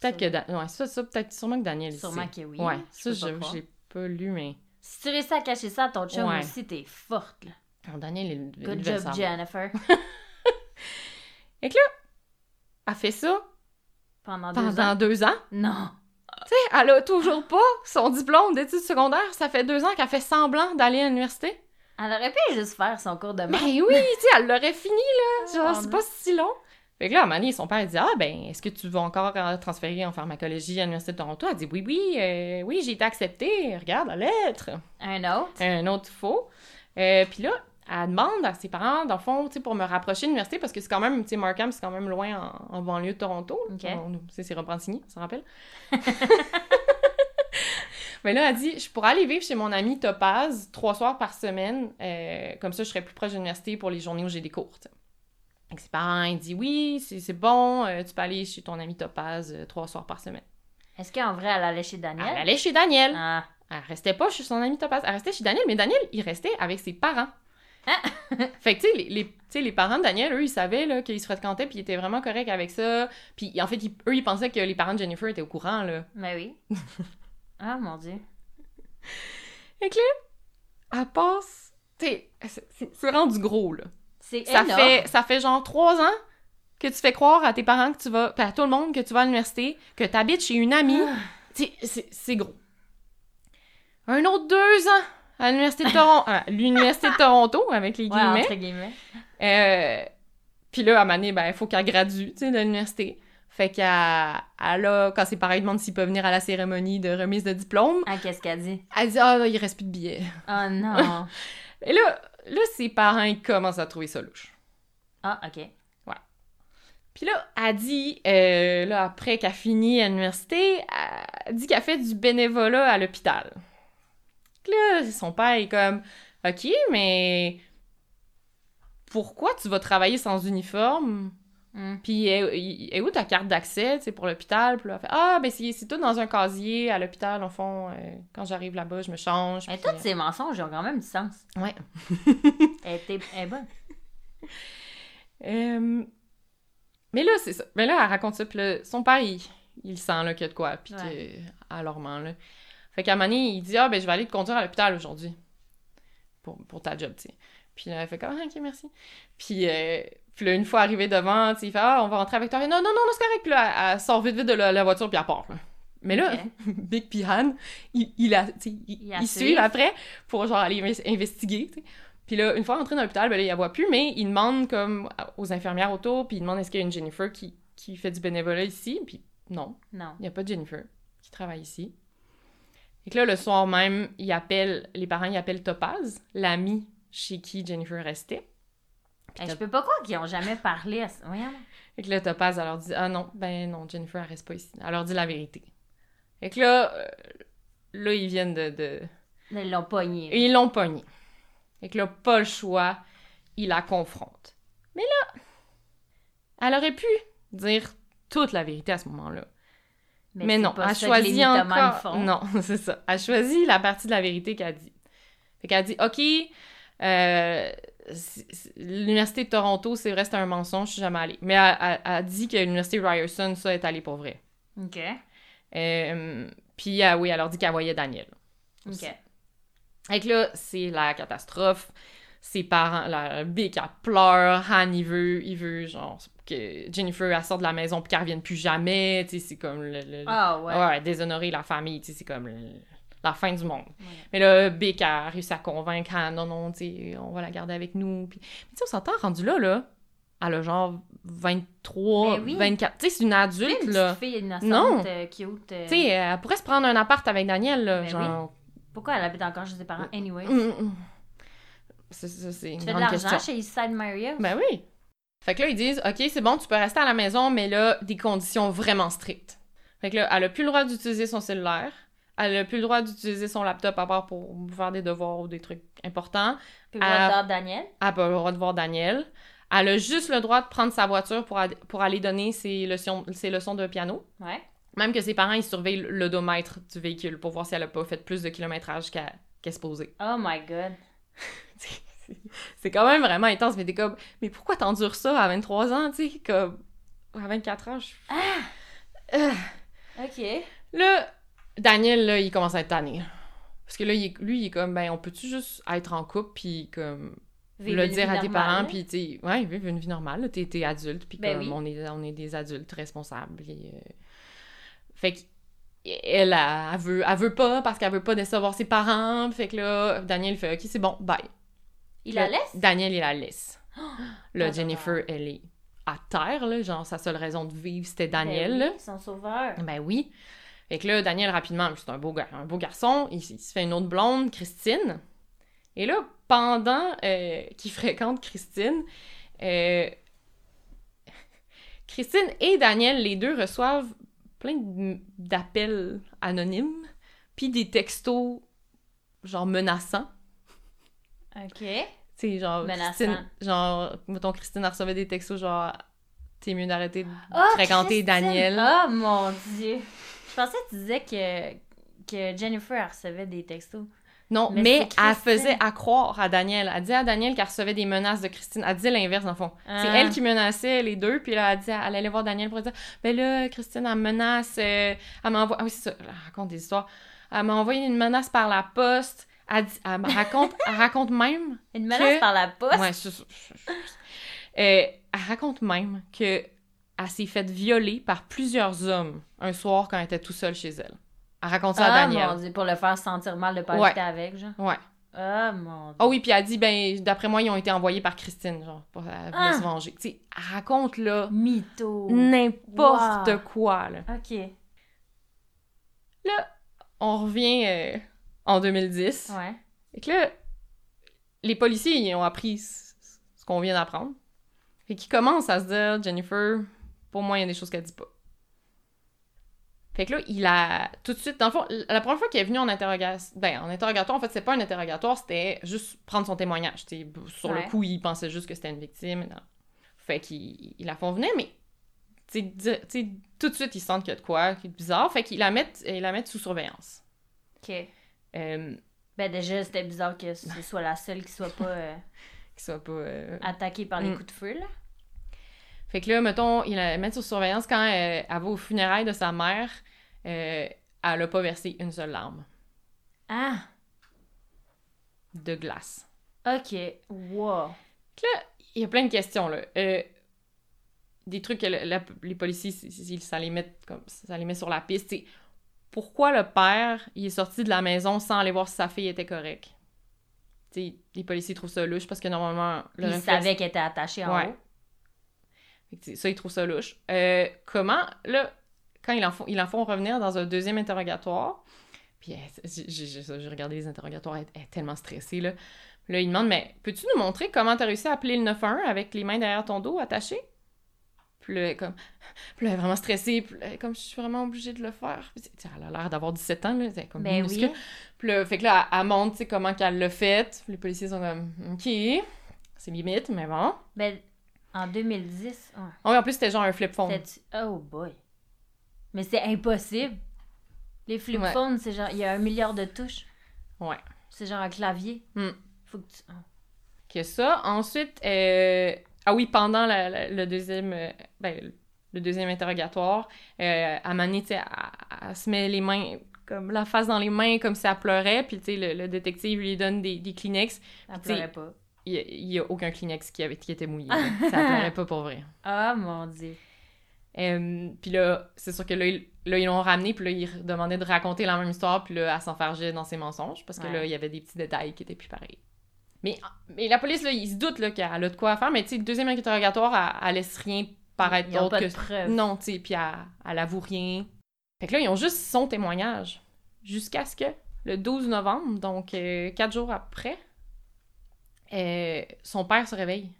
[SPEAKER 1] Peut-être que... Da- Ouais, ça, ça peut-être sûrement que Daniel.
[SPEAKER 2] Sûrement que oui.
[SPEAKER 1] Ouais,
[SPEAKER 2] Je
[SPEAKER 1] ça, je- j'ai pas lu, mais...
[SPEAKER 2] Si tu réussis à cacher ça à ton chum
[SPEAKER 1] Ouais.
[SPEAKER 2] aussi, t'es forte, là. Good
[SPEAKER 1] devait le
[SPEAKER 2] job,
[SPEAKER 1] savoir.
[SPEAKER 2] Jennifer.
[SPEAKER 1] Elle fait ça
[SPEAKER 2] Pendant deux
[SPEAKER 1] pendant
[SPEAKER 2] ans.
[SPEAKER 1] deux ans.
[SPEAKER 2] Non.
[SPEAKER 1] Tu sais, elle a toujours pas son diplôme d'études secondaires. Ça fait deux ans qu'elle fait semblant d'aller à l'université.
[SPEAKER 2] Elle aurait pu juste faire son cours de
[SPEAKER 1] Ben
[SPEAKER 2] maths.
[SPEAKER 1] oui, tu sais, elle l'aurait fini, là. Genre,
[SPEAKER 2] Oh,
[SPEAKER 1] c'est pas si long. Fait que là, à un moment donné, son père dit Ah, ben, est-ce que tu vas encore euh, transférer en pharmacologie à l'Université de Toronto Elle dit Oui, oui, euh, oui, j'ai été acceptée. Regarde la lettre.
[SPEAKER 2] Un autre.
[SPEAKER 1] Un autre faux. Euh, Puis là, elle demande à ses parents, dans le fond, pour me rapprocher de l'université, parce que c'est quand même, tu sais, Markham, c'est quand même loin en, en banlieue de Toronto.
[SPEAKER 2] Ok.
[SPEAKER 1] On- C'est Repentigny, ça rappelle. Mais là, elle dit, je pourrais aller vivre chez mon amie Topaz trois soirs par semaine. euh, comme ça, je serais plus proche de l'université pour les journées où j'ai des cours. ses parents, ils disent, oui, c'est bon, euh, tu peux aller chez ton amie Topaz euh, trois soirs par semaine.
[SPEAKER 2] Est-ce qu'en vrai, elle allait chez
[SPEAKER 1] Elle
[SPEAKER 2] Daniel?
[SPEAKER 1] allait chez Daniel.
[SPEAKER 2] Ah.
[SPEAKER 1] Elle restait pas chez son ami Topaz. Elle restait chez Daniel, mais Daniel, il restait avec ses parents. fait que, tu sais, les, les, tu sais, les parents de Daniel, eux, ils savaient là, qu'ils se fréquentaient, puis ils étaient vraiment corrects avec ça. Puis, en fait, ils- eux, ils pensaient que les parents de Jennifer étaient au courant, là.
[SPEAKER 2] Ben oui. ah, mon Dieu.
[SPEAKER 1] Fait que là, elle passe... Tu sais, c'est- rendu gros, là.
[SPEAKER 2] C'est
[SPEAKER 1] Ça
[SPEAKER 2] énorme.
[SPEAKER 1] fait, ça fait genre trois ans que tu fais croire à tes parents que tu vas... à tout le monde que tu vas à l'université, que tu habites chez une amie.
[SPEAKER 2] Ah.
[SPEAKER 1] Tu sais, c'est- c'est gros. Un autre deux ans à l'université de Toronto, l'université de Toronto avec les
[SPEAKER 2] Ouais,
[SPEAKER 1] guillemets.
[SPEAKER 2] entre guillemets.
[SPEAKER 1] Euh, puis là, à donné, ben, il faut qu'elle gradue, tu sais, de l'université. Fait qu'elle, elle a, quand ses parents demandent s'ils peuvent venir à la cérémonie de remise de diplôme,
[SPEAKER 2] Ah, qu'est-ce qu'elle dit?
[SPEAKER 1] elle dit « Ah, là, il reste plus de billets.
[SPEAKER 2] Oh non. »
[SPEAKER 1] Et là, là, ses parents, ils commencent à trouver ça louche.
[SPEAKER 2] ah, ok.
[SPEAKER 1] Puis là, elle dit, euh, là, après qu'elle finit à l'université, elle dit qu'elle fait du bénévolat à l'hôpital. Là, son père est comme, OK, mais pourquoi tu vas travailler sans uniforme?
[SPEAKER 2] Hmm.
[SPEAKER 1] Puis est, où ta carte d'accès, pour l'hôpital? Puis là, elle fait, ah, ben c'est c'est tout dans un casier à l'hôpital, en fond. euh, quand j'arrive là-bas, je me change.
[SPEAKER 2] Mais
[SPEAKER 1] euh,
[SPEAKER 2] tous ces mensonges ont quand même du sens.
[SPEAKER 1] Ouais.
[SPEAKER 2] Elle, était... elle est bonne.
[SPEAKER 1] Euh, Mais là, c'est ça. Mais là, elle raconte ça, puis là, son père, il, il sent là, qu'il y a de quoi, puis
[SPEAKER 2] Ouais.
[SPEAKER 1] leur ment, là. Fait qu'à un moment donné, il dit « Ah, ben, je vais aller te conduire à l'hôpital aujourd'hui. Pour, pour ta job, tu sais. » Puis là, elle fait comme « Ah, OK, merci. » Puis, euh, puis là, une fois arrivée devant, tu sais, il fait « Ah, on va rentrer avec toi. » fait, Non, non, non, non, c'est correct. Puis là, elle, sort vite, vite de la, la voiture, puis elle part, là. Mais là. Big P. Han, il, il, a, il,
[SPEAKER 2] Il la
[SPEAKER 1] il
[SPEAKER 2] suit.
[SPEAKER 1] après pour genre aller inves- investiguer. Puis là, une fois rentré dans l'hôpital, ben là, il la voit plus, mais il demande comme aux infirmières autour, puis il demande est-ce qu'il y a une Jennifer qui, qui fait du bénévolat ici, puis non,
[SPEAKER 2] Non.
[SPEAKER 1] il n'y a pas de Jennifer qui travaille ici. Et que là, le soir même, il appelle, les parents, ils appellent Topaz, l'amie chez qui Jennifer restait.
[SPEAKER 2] Hey, je peux pas croire qu'ils ont jamais parlé à. Voyons.
[SPEAKER 1] Et que là, Topaz, elle leur dit Ah non, ben non, Jennifer, elle reste pas ici. Elle leur dit la vérité. Et que là, euh, là, ils viennent de- de,
[SPEAKER 2] Ils l'ont pogné.
[SPEAKER 1] Et ils l'ont pogné. Fait que là, pas le choix, il la confronte. Mais là, elle aurait pu dire toute la vérité à ce moment-là. Mais, non, elle choisit encore...
[SPEAKER 2] font.
[SPEAKER 1] Non, c'est ça. Elle choisit la partie de la vérité qu'elle dit. Fait qu'elle dit, OK, euh, l'Université de Toronto, c'est vrai, c'est un mensonge, je suis jamais allée. Mais elle, elle- elle dit que l'Université Ryerson, ça, est allée pour vrai.
[SPEAKER 2] Ok.
[SPEAKER 1] Euh, puis, euh, oui, elle leur dit qu'elle voyait Daniel. aussi.
[SPEAKER 2] Ok.
[SPEAKER 1] Fait que là, c'est la catastrophe. Ses parents, la Bic, elle pleure. Han, il veut, il veut, genre, que Jennifer, elle sorte de la maison puis qu'elle revienne plus jamais. Tu sais, c'est comme le... le-
[SPEAKER 2] Ah ouais.
[SPEAKER 1] ouais, déshonorer la famille, tu sais, c'est comme le- la fin du monde.
[SPEAKER 2] Ouais.
[SPEAKER 1] Mais là, Bic a réussi à convaincre non, non, tu sais, on va la garder avec nous. Puis, mais tu sais, on s'entend, rendu là, là, elle a genre 23,
[SPEAKER 2] Mais oui.
[SPEAKER 1] 24... Tu sais, c'est une adulte,
[SPEAKER 2] une
[SPEAKER 1] là.
[SPEAKER 2] fille innocente,
[SPEAKER 1] Non.
[SPEAKER 2] euh, cute. euh,
[SPEAKER 1] Tu sais, elle pourrait se prendre un appart avec Daniel, là,
[SPEAKER 2] Ben
[SPEAKER 1] genre...
[SPEAKER 2] Pourquoi elle habite encore chez ses parents anyway?
[SPEAKER 1] Mm, mm. C'est ça, c'est une
[SPEAKER 2] Tu fais de
[SPEAKER 1] grande
[SPEAKER 2] l'argent
[SPEAKER 1] question.
[SPEAKER 2] chez Eastside Mario?
[SPEAKER 1] Ben oui. Fait que là, ils disent, OK, c'est bon, tu peux rester à la maison, mais là, des conditions vraiment strictes. Fait que là, elle a plus le droit d'utiliser son cellulaire. Elle a plus le droit d'utiliser son laptop à part pour faire des devoirs ou des trucs importants.
[SPEAKER 2] Puis le droit de voir Daniel?
[SPEAKER 1] Elle n'a pas le droit de voir Daniel. Elle a juste le droit de prendre sa voiture pour, aller donner ses leçons, ses leçons de piano.
[SPEAKER 2] Ouais.
[SPEAKER 1] Même que ses parents, ils surveillent l'odomètre du véhicule pour voir si elle a pas fait plus de kilométrage qu'à qu'à se poser.
[SPEAKER 2] Oh my god.
[SPEAKER 1] C'est quand même vraiment intense, mais t'es comme, mais pourquoi t'endures ça à 23 ans, tu sais, comme, à 24 ans, je... Euh.
[SPEAKER 2] Ok.
[SPEAKER 1] Là, Daniel, là, il commence à être tanné. Parce que là, il lui, il est comme, ben, on peut-tu juste être en couple, puis comme, le dire à tes
[SPEAKER 2] normale,
[SPEAKER 1] parents, puis tu ouais, vivre une vie normale, t'es, t'es adulte, puis
[SPEAKER 2] Ben
[SPEAKER 1] comme,
[SPEAKER 2] oui.
[SPEAKER 1] on, est, on est des adultes responsables. euh, Fait qu'elle, elle, elle veut, elle veut pas, parce qu'elle veut pas décevoir ses parents, fait que là, Daniel, fait, OK, c'est bon, bye.
[SPEAKER 2] Il
[SPEAKER 1] Là,
[SPEAKER 2] la laisse?
[SPEAKER 1] Daniel, il la laisse. Là,
[SPEAKER 2] Attends,
[SPEAKER 1] Jennifer, elle est à terre, là, genre, sa seule raison de vivre, c'était Daniel,
[SPEAKER 2] Ben
[SPEAKER 1] là.
[SPEAKER 2] oui, son sauveur.
[SPEAKER 1] Ben oui. Fait que là, Daniel, rapidement, c'est un beau, gar- un beau garçon, il, se fait une autre blonde, Christine. Et là, pendant euh, qu'il fréquente Christine, euh, Christine et Daniel, les deux, reçoivent plein d'appels anonymes, puis des textos, genre, menaçants.
[SPEAKER 2] Ok.
[SPEAKER 1] Tu sais, genre,
[SPEAKER 2] Menaçant.
[SPEAKER 1] Christine, genre, mettons, Christine, elle recevait des textos, genre, t'es mieux d'arrêter de
[SPEAKER 2] Oh,
[SPEAKER 1] fréquenter
[SPEAKER 2] Christine!
[SPEAKER 1] Daniel.
[SPEAKER 2] Oh mon dieu. Je pensais que tu disais que, que Jennifer elle recevait des textos.
[SPEAKER 1] Non,
[SPEAKER 2] Mais
[SPEAKER 1] elle faisait à croire à Daniel. Elle disait à Daniel qu'elle recevait des menaces de Christine. Elle disait l'inverse, dans le fond. C'est
[SPEAKER 2] Ah.
[SPEAKER 1] elle qui menaçait les deux, puis là, elle disait, elle allait voir Daniel pour dire Ben là, Christine, elle me menace. euh, elle m'envoie. Ah oui, c'est ça, elle raconte des histoires. Elle m'a envoyé une menace par la poste. Elle, dit- elle me raconte, elle raconte même.
[SPEAKER 2] Une menace
[SPEAKER 1] Que-
[SPEAKER 2] par la poste?
[SPEAKER 1] Ouais, je- je- Euh, elle raconte même que elle s'est faite violer par plusieurs hommes un soir quand elle était tout seule chez elle. Elle raconte ça à
[SPEAKER 2] Ah
[SPEAKER 1] Daniel.
[SPEAKER 2] mon dieu, pour le faire sentir mal de pas
[SPEAKER 1] Ouais.
[SPEAKER 2] habiter avec, genre.
[SPEAKER 1] Ouais.
[SPEAKER 2] Ah mon dieu.
[SPEAKER 1] Ah oui, puis elle dit, ben, d'après moi, ils ont été envoyés par Christine, genre, pour elle voulait
[SPEAKER 2] Ah!
[SPEAKER 1] se venger. Tu sais, elle raconte, là,
[SPEAKER 2] Mytho.
[SPEAKER 1] n'importe
[SPEAKER 2] Wow.
[SPEAKER 1] quoi, là.
[SPEAKER 2] Ok.
[SPEAKER 1] Là, on revient euh, en 2010.
[SPEAKER 2] Ouais.
[SPEAKER 1] Et que là, les policiers, ils ont appris ce qu'on vient d'apprendre. Fait qu'ils commencent à se dire, Jennifer, pour moi, il y a des choses qu'elle dit pas. Fait que là, il a tout de suite, dans le fond, la première fois qu'il est venu en interrogation, ben, en interrogatoire, en fait, c'est pas un interrogatoire, c'était juste prendre son témoignage. sur
[SPEAKER 2] Ouais.
[SPEAKER 1] le coup, il pensait juste que c'était une victime. non. Fait qu'ils ils la font venir, mais tout de suite, ils sentent qu'il y a de quoi, qui est bizarre. Fait qu'ils la mettent, ils la mettent sous surveillance.
[SPEAKER 2] Ok.
[SPEAKER 1] Euh,
[SPEAKER 2] Ben déjà, c'était bizarre que ce soit la seule qui soit pas euh,
[SPEAKER 1] qu'il soit pas. euh,
[SPEAKER 2] attaquée par les
[SPEAKER 1] Mm.
[SPEAKER 2] coups de feu, là.
[SPEAKER 1] Fait que là, mettons, il la met sur surveillance quand euh, elle va aux funérailles de sa mère. elle a pas versé une seule larme
[SPEAKER 2] Ah!
[SPEAKER 1] de glace.
[SPEAKER 2] Ok. Wow.
[SPEAKER 1] Fait que là, il y a plein de questions, là. Des trucs que la- les policiers, ça les met comme ça les met sur la piste. c'est pourquoi le père, il est sorti de la maison sans aller voir si sa fille était correcte? T'sais, les policiers trouvent ça louche parce que normalement, le
[SPEAKER 2] Puis il
[SPEAKER 1] réflexe-
[SPEAKER 2] savait qu'elle était attachée en
[SPEAKER 1] Ouais.
[SPEAKER 2] haut.
[SPEAKER 1] Ça, ils trouvent ça louche. Euh, comment, là, quand ils en, font, ils en font revenir dans un deuxième interrogatoire, puis elle- j'ai regardé les interrogatoires, elle, elle est tellement stressée, là. Là, il demande, mais peux-tu nous montrer comment t'as réussi à appeler le 911 avec les mains derrière ton dos attachées? Puis là, elle est comme, puis là, elle est vraiment stressée, puis là, elle est comme, je suis vraiment obligée de le faire. Puis, elle a l'air d'avoir 17 ans, là, elle est comme
[SPEAKER 2] Ben
[SPEAKER 1] minuscule.
[SPEAKER 2] oui.
[SPEAKER 1] Puis là, fait que là, elle, elle montre, tu sais, comment qu'elle l'a fait. Les policiers sont comme, OK, c'est limite, mais bon.
[SPEAKER 2] Ben, en 2010, ouais.
[SPEAKER 1] Oh, oui, en plus, c'était genre un flip phone.
[SPEAKER 2] Oh boy. Mais c'est impossible. Les flip
[SPEAKER 1] Ouais.
[SPEAKER 2] phones, c'est genre, il y a un milliard de touches.
[SPEAKER 1] Ouais.
[SPEAKER 2] C'est genre un clavier.
[SPEAKER 1] Hmm.
[SPEAKER 2] Faut que tu. oh.
[SPEAKER 1] que ça. Ensuite, euh, ah oui, pendant la- la- le deuxième, euh, ben, le deuxième interrogatoire, euh, à elle, elle se met les mains, comme la face dans les mains, comme si elle pleurait, puis tu sais, le, le détective lui donne des, des Kleenex.
[SPEAKER 2] Elle pleurait pas.
[SPEAKER 1] Il y a, aucun Kleenex qui, avait, qui était mouillé. ça pleurait pas pour vrai.
[SPEAKER 2] Ah mon dieu.
[SPEAKER 1] Euh, puis là, c'est sûr que là, ils là, ils l'ont ramené, puis là, ils demandaient de raconter la même histoire, puis là, elle s'enfargeait dans ses mensonges, parce que
[SPEAKER 2] Ouais.
[SPEAKER 1] là, il y avait des petits détails qui étaient plus pareils. Mais, mais la police, là, ils se doutent qu'elle a de quoi faire, mais tu sais, deuxième interrogatoire, elle, elle laisse rien paraître d'autre que... Non, tu sais, puis elle, elle avoue rien. Fait que là, ils ont juste son témoignage, jusqu'à ce que, le 12 novembre, donc euh, quatre jours après, euh, son père se réveille.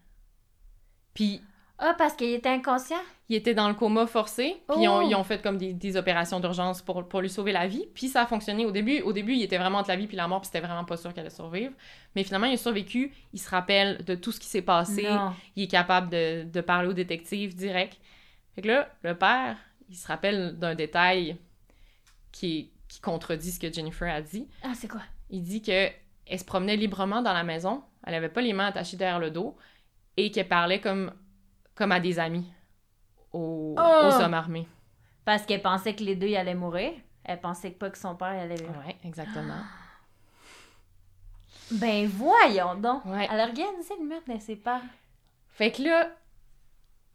[SPEAKER 1] Puis
[SPEAKER 2] Ah, parce qu'il était inconscient?
[SPEAKER 1] Il était dans le coma forcé, puis ils, ont,
[SPEAKER 2] Oh!
[SPEAKER 1] ils ont fait comme des, des opérations d'urgence pour, pour lui sauver la vie, puis ça a fonctionné. Au début, au début, il était vraiment entre la vie puis la mort, puis c'était vraiment pas sûr qu'elle allait survivre. Mais finalement, il a survécu, il se rappelle de tout ce qui s'est passé,
[SPEAKER 2] Non.
[SPEAKER 1] il est capable de, de parler au détective direct. Fait que là, le père, il se rappelle d'un détail qui, qui contredit ce que Jennifer a dit.
[SPEAKER 2] Ah, c'est quoi?
[SPEAKER 1] Il dit que elle se promenait librement dans la maison, elle avait pas les mains attachées derrière le dos, et qu'elle parlait comme, comme à des amis aux,
[SPEAKER 2] Oh!
[SPEAKER 1] aux hommes armés.
[SPEAKER 2] Parce qu'elle pensait que les deux, ils allaient mourir. Elle pensait pas que son père allait vivre.
[SPEAKER 1] Ouais, exactement.
[SPEAKER 2] Ben voyons donc!
[SPEAKER 1] Ouais.
[SPEAKER 2] Elle a organisé le meurtre de ses parents.
[SPEAKER 1] Fait que là,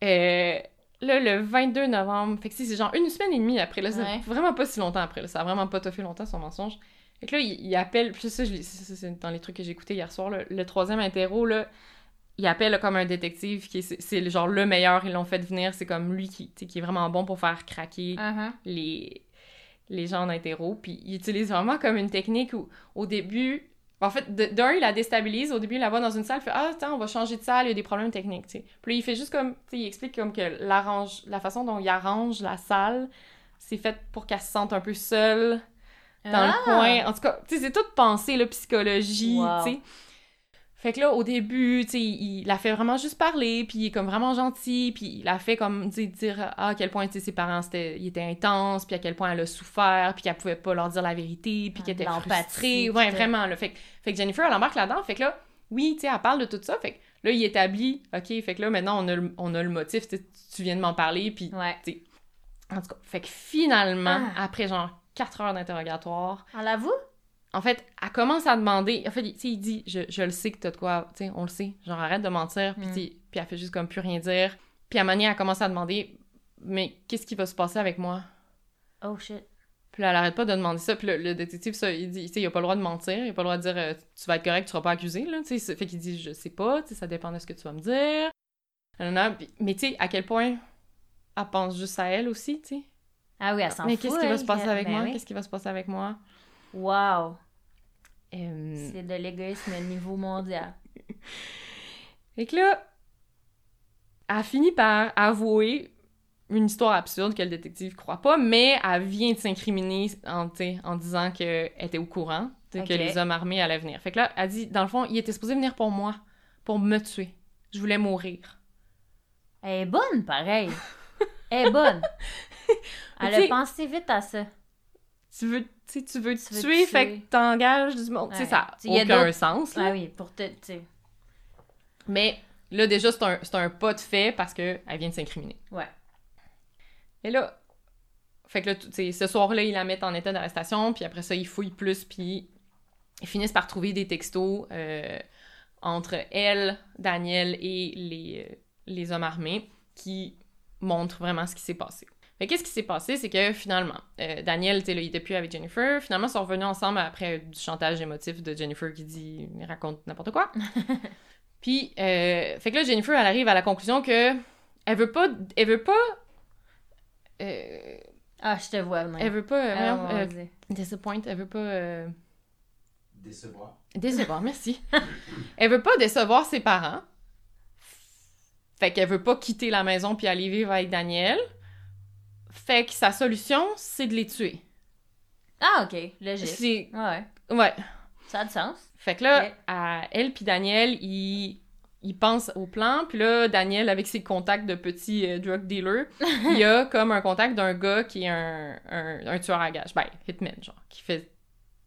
[SPEAKER 1] euh, là, le 22 novembre, fait que c'est genre une semaine et demie après, là, c'est
[SPEAKER 2] Ouais.
[SPEAKER 1] vraiment pas si longtemps après, là, ça a vraiment pas toffé longtemps son mensonge. Fait que là, il, il appelle, puis ça, c'est dans les trucs que j'ai écoutés hier soir, là, le troisième interro, là, il appelle comme un détective, qui est, c'est- genre le meilleur, ils l'ont fait venir, c'est comme lui qui, qui est vraiment bon pour faire craquer
[SPEAKER 2] Uh-huh.
[SPEAKER 1] les, les gens d'interro, puis il utilise vraiment comme une technique où, au début, en fait, d'un, il la déstabilise, au début, il la voit dans une salle, il fait « Ah, attends, on va changer de salle, il y a des problèmes techniques, tu sais. » Puis il fait juste comme, il explique comme que l'arrange, la façon dont il arrange la salle, c'est fait pour qu'elle se sente un peu seule dans
[SPEAKER 2] Ah!
[SPEAKER 1] le coin. En tout cas, tu sais, c'est toute pensée, la psychologie,
[SPEAKER 2] Wow.
[SPEAKER 1] tu sais. Fait que là, au début, tu sais, il, la fait vraiment juste parler, puis il est comme vraiment gentil, puis il la fait comme, tu sais, dire ah, à quel point, tu sais, ses parents, c'était, ils étaient intenses, puis à quel point elle a souffert, puis qu'elle pouvait pas leur dire la vérité, puis
[SPEAKER 2] Ah,
[SPEAKER 1] qu'elle était frustrée. Ouais, vraiment, là. Fait, que- fait que Jennifer, elle embarque là-dedans. Fait que là, oui, tu sais, elle parle de tout ça. Fait que là, il établit, OK, fait que là, maintenant, on a le, on a le motif, tu sais, tu viens de m'en parler, puis
[SPEAKER 2] Ouais.
[SPEAKER 1] en tout cas, fait que finalement,
[SPEAKER 2] Ah.
[SPEAKER 1] après genre 4 heures d'interrogatoire,
[SPEAKER 2] On l'avoue?
[SPEAKER 1] En fait, elle commence à demander. En fait, tu sais, il dit je, je le sais que t'as de quoi. Tu sais, on le sait. Genre, arrête de mentir. Puis,
[SPEAKER 2] Mm.
[SPEAKER 1] puis elle fait juste comme plus rien dire. Puis à un moment donné, elle commence à demander Mais qu'est-ce qui va se passer avec moi?
[SPEAKER 2] Oh shit.
[SPEAKER 1] Puis là, elle arrête pas de demander ça. Puis le, le détective, ça, il dit Tu sais, il a pas le droit de mentir. Il a pas le droit de dire euh, Tu vas être correct, tu seras pas accusé. Là, tu sais, fait qu'il dit Je sais pas. Tu sais, ça dépend de ce que tu vas me dire. Nanana. Puis- mais tu sais, à quel point elle pense juste à elle aussi, tu sais.
[SPEAKER 2] Ah oui, elle s'en
[SPEAKER 1] Mais
[SPEAKER 2] fout.
[SPEAKER 1] qu'est-ce qui va se passer avec
[SPEAKER 2] ben
[SPEAKER 1] moi?
[SPEAKER 2] oui.
[SPEAKER 1] Qu'est-ce qui va se passer avec moi?
[SPEAKER 2] Wow.
[SPEAKER 1] Euh,
[SPEAKER 2] C'est de l'égoïsme au niveau mondial.
[SPEAKER 1] Fait que là, elle finit par avouer une histoire absurde que le détective croit pas, mais elle vient de s'incriminer en, disant qu'elle était au courant, que les hommes armés allaient venir. Fait que là, elle dit, dans le fond, il était supposé venir pour moi, pour me tuer. Je voulais mourir.
[SPEAKER 2] Elle est bonne, pareil. Elle est bonne. Elle a pensé vite à ça.
[SPEAKER 1] Tu veux, tu veux
[SPEAKER 2] Tu veux
[SPEAKER 1] tuer,
[SPEAKER 2] tuer.
[SPEAKER 1] fait que t'engages du monde. Tu sais,
[SPEAKER 2] Ouais.
[SPEAKER 1] ça
[SPEAKER 2] Tu sais,
[SPEAKER 1] n'a aucun sens, là.
[SPEAKER 2] Ah oui, pour te.
[SPEAKER 1] Mais là, déjà, c'est un, un pas de fait parce qu'elle vient de s'incriminer.
[SPEAKER 2] Ouais.
[SPEAKER 1] Et là, fait que là, tu sais, ce soir-là, ils la mettent en état d'arrestation, puis après ça, ils fouillent plus, puis ils finissent par trouver des textos euh, entre elle, Daniel et les, euh, les hommes armés qui montrent vraiment ce qui s'est passé. Fait qu'est-ce qui s'est passé, c'est que finalement, euh, Daniel, tu sais, là, il était plus avec Jennifer. Finalement, ils sont revenus ensemble après du chantage émotif de Jennifer qui dit « raconte n'importe quoi ». Puis, euh, fait que là, Jennifer, elle arrive à la conclusion que elle veut pas... Elle veut pas... euh,
[SPEAKER 2] Ah, je te vois venir.
[SPEAKER 1] elle veut pas... euh,
[SPEAKER 2] Ah,
[SPEAKER 1] voyons,
[SPEAKER 2] on va
[SPEAKER 1] euh,
[SPEAKER 2] dire.
[SPEAKER 1] disappoint, elle veut pas... euh,
[SPEAKER 3] Décevoir.
[SPEAKER 1] Décevoir, merci. elle veut pas décevoir ses parents. Fait qu'elle veut pas quitter la maison puis aller vivre avec Daniel. Fait que sa solution, c'est de les tuer.
[SPEAKER 2] Ah, ok. Logique.
[SPEAKER 1] C'est...
[SPEAKER 2] Ouais.
[SPEAKER 1] Ouais.
[SPEAKER 2] Ça a du sens.
[SPEAKER 1] Fait que là, à elle puis Daniel, ils, ils pensent au plan. Puis là, Daniel, avec ses contacts de petits euh, drug dealers, il a comme un contact d'un gars qui est un, un, un tueur à gages. Ben, hitman, genre, qui fait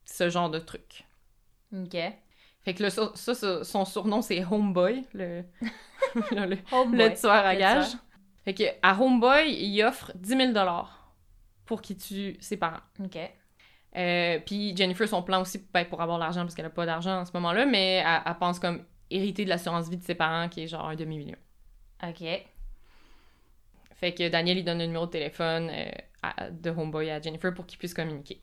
[SPEAKER 1] ce genre de truc.
[SPEAKER 2] Ok.
[SPEAKER 1] Fait que là, ça, son surnom, c'est Homeboy, le, le, le-
[SPEAKER 2] Homeboy.
[SPEAKER 1] le tueur à gages. Fait que à Homeboy, il offre 10 000 pour qu'il tue ses parents.
[SPEAKER 2] Ok.
[SPEAKER 1] Euh, puis Jennifer, son plan aussi, ben, pour avoir l'argent, parce qu'elle a pas d'argent en ce moment-là, mais elle, elle pense comme hériter de l'assurance vie de ses parents, qui est genre un demi-million.
[SPEAKER 2] Ok.
[SPEAKER 1] Fait que Daniel, il donne le numéro de téléphone euh, à- de Homeboy à Jennifer pour qu'ils puissent communiquer.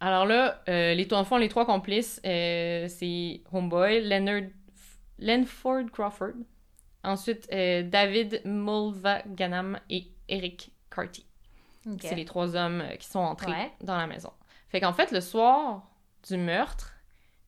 [SPEAKER 1] Alors là, euh, les, fond, les trois complices, c'est Homeboy, Leonard, Lenford Crawford, ensuite euh, David Mulvaganam et Eric Carty. C'est les trois hommes euh, qui sont entrés
[SPEAKER 2] Ouais.
[SPEAKER 1] dans la maison. Fait qu'en fait, le soir du meurtre,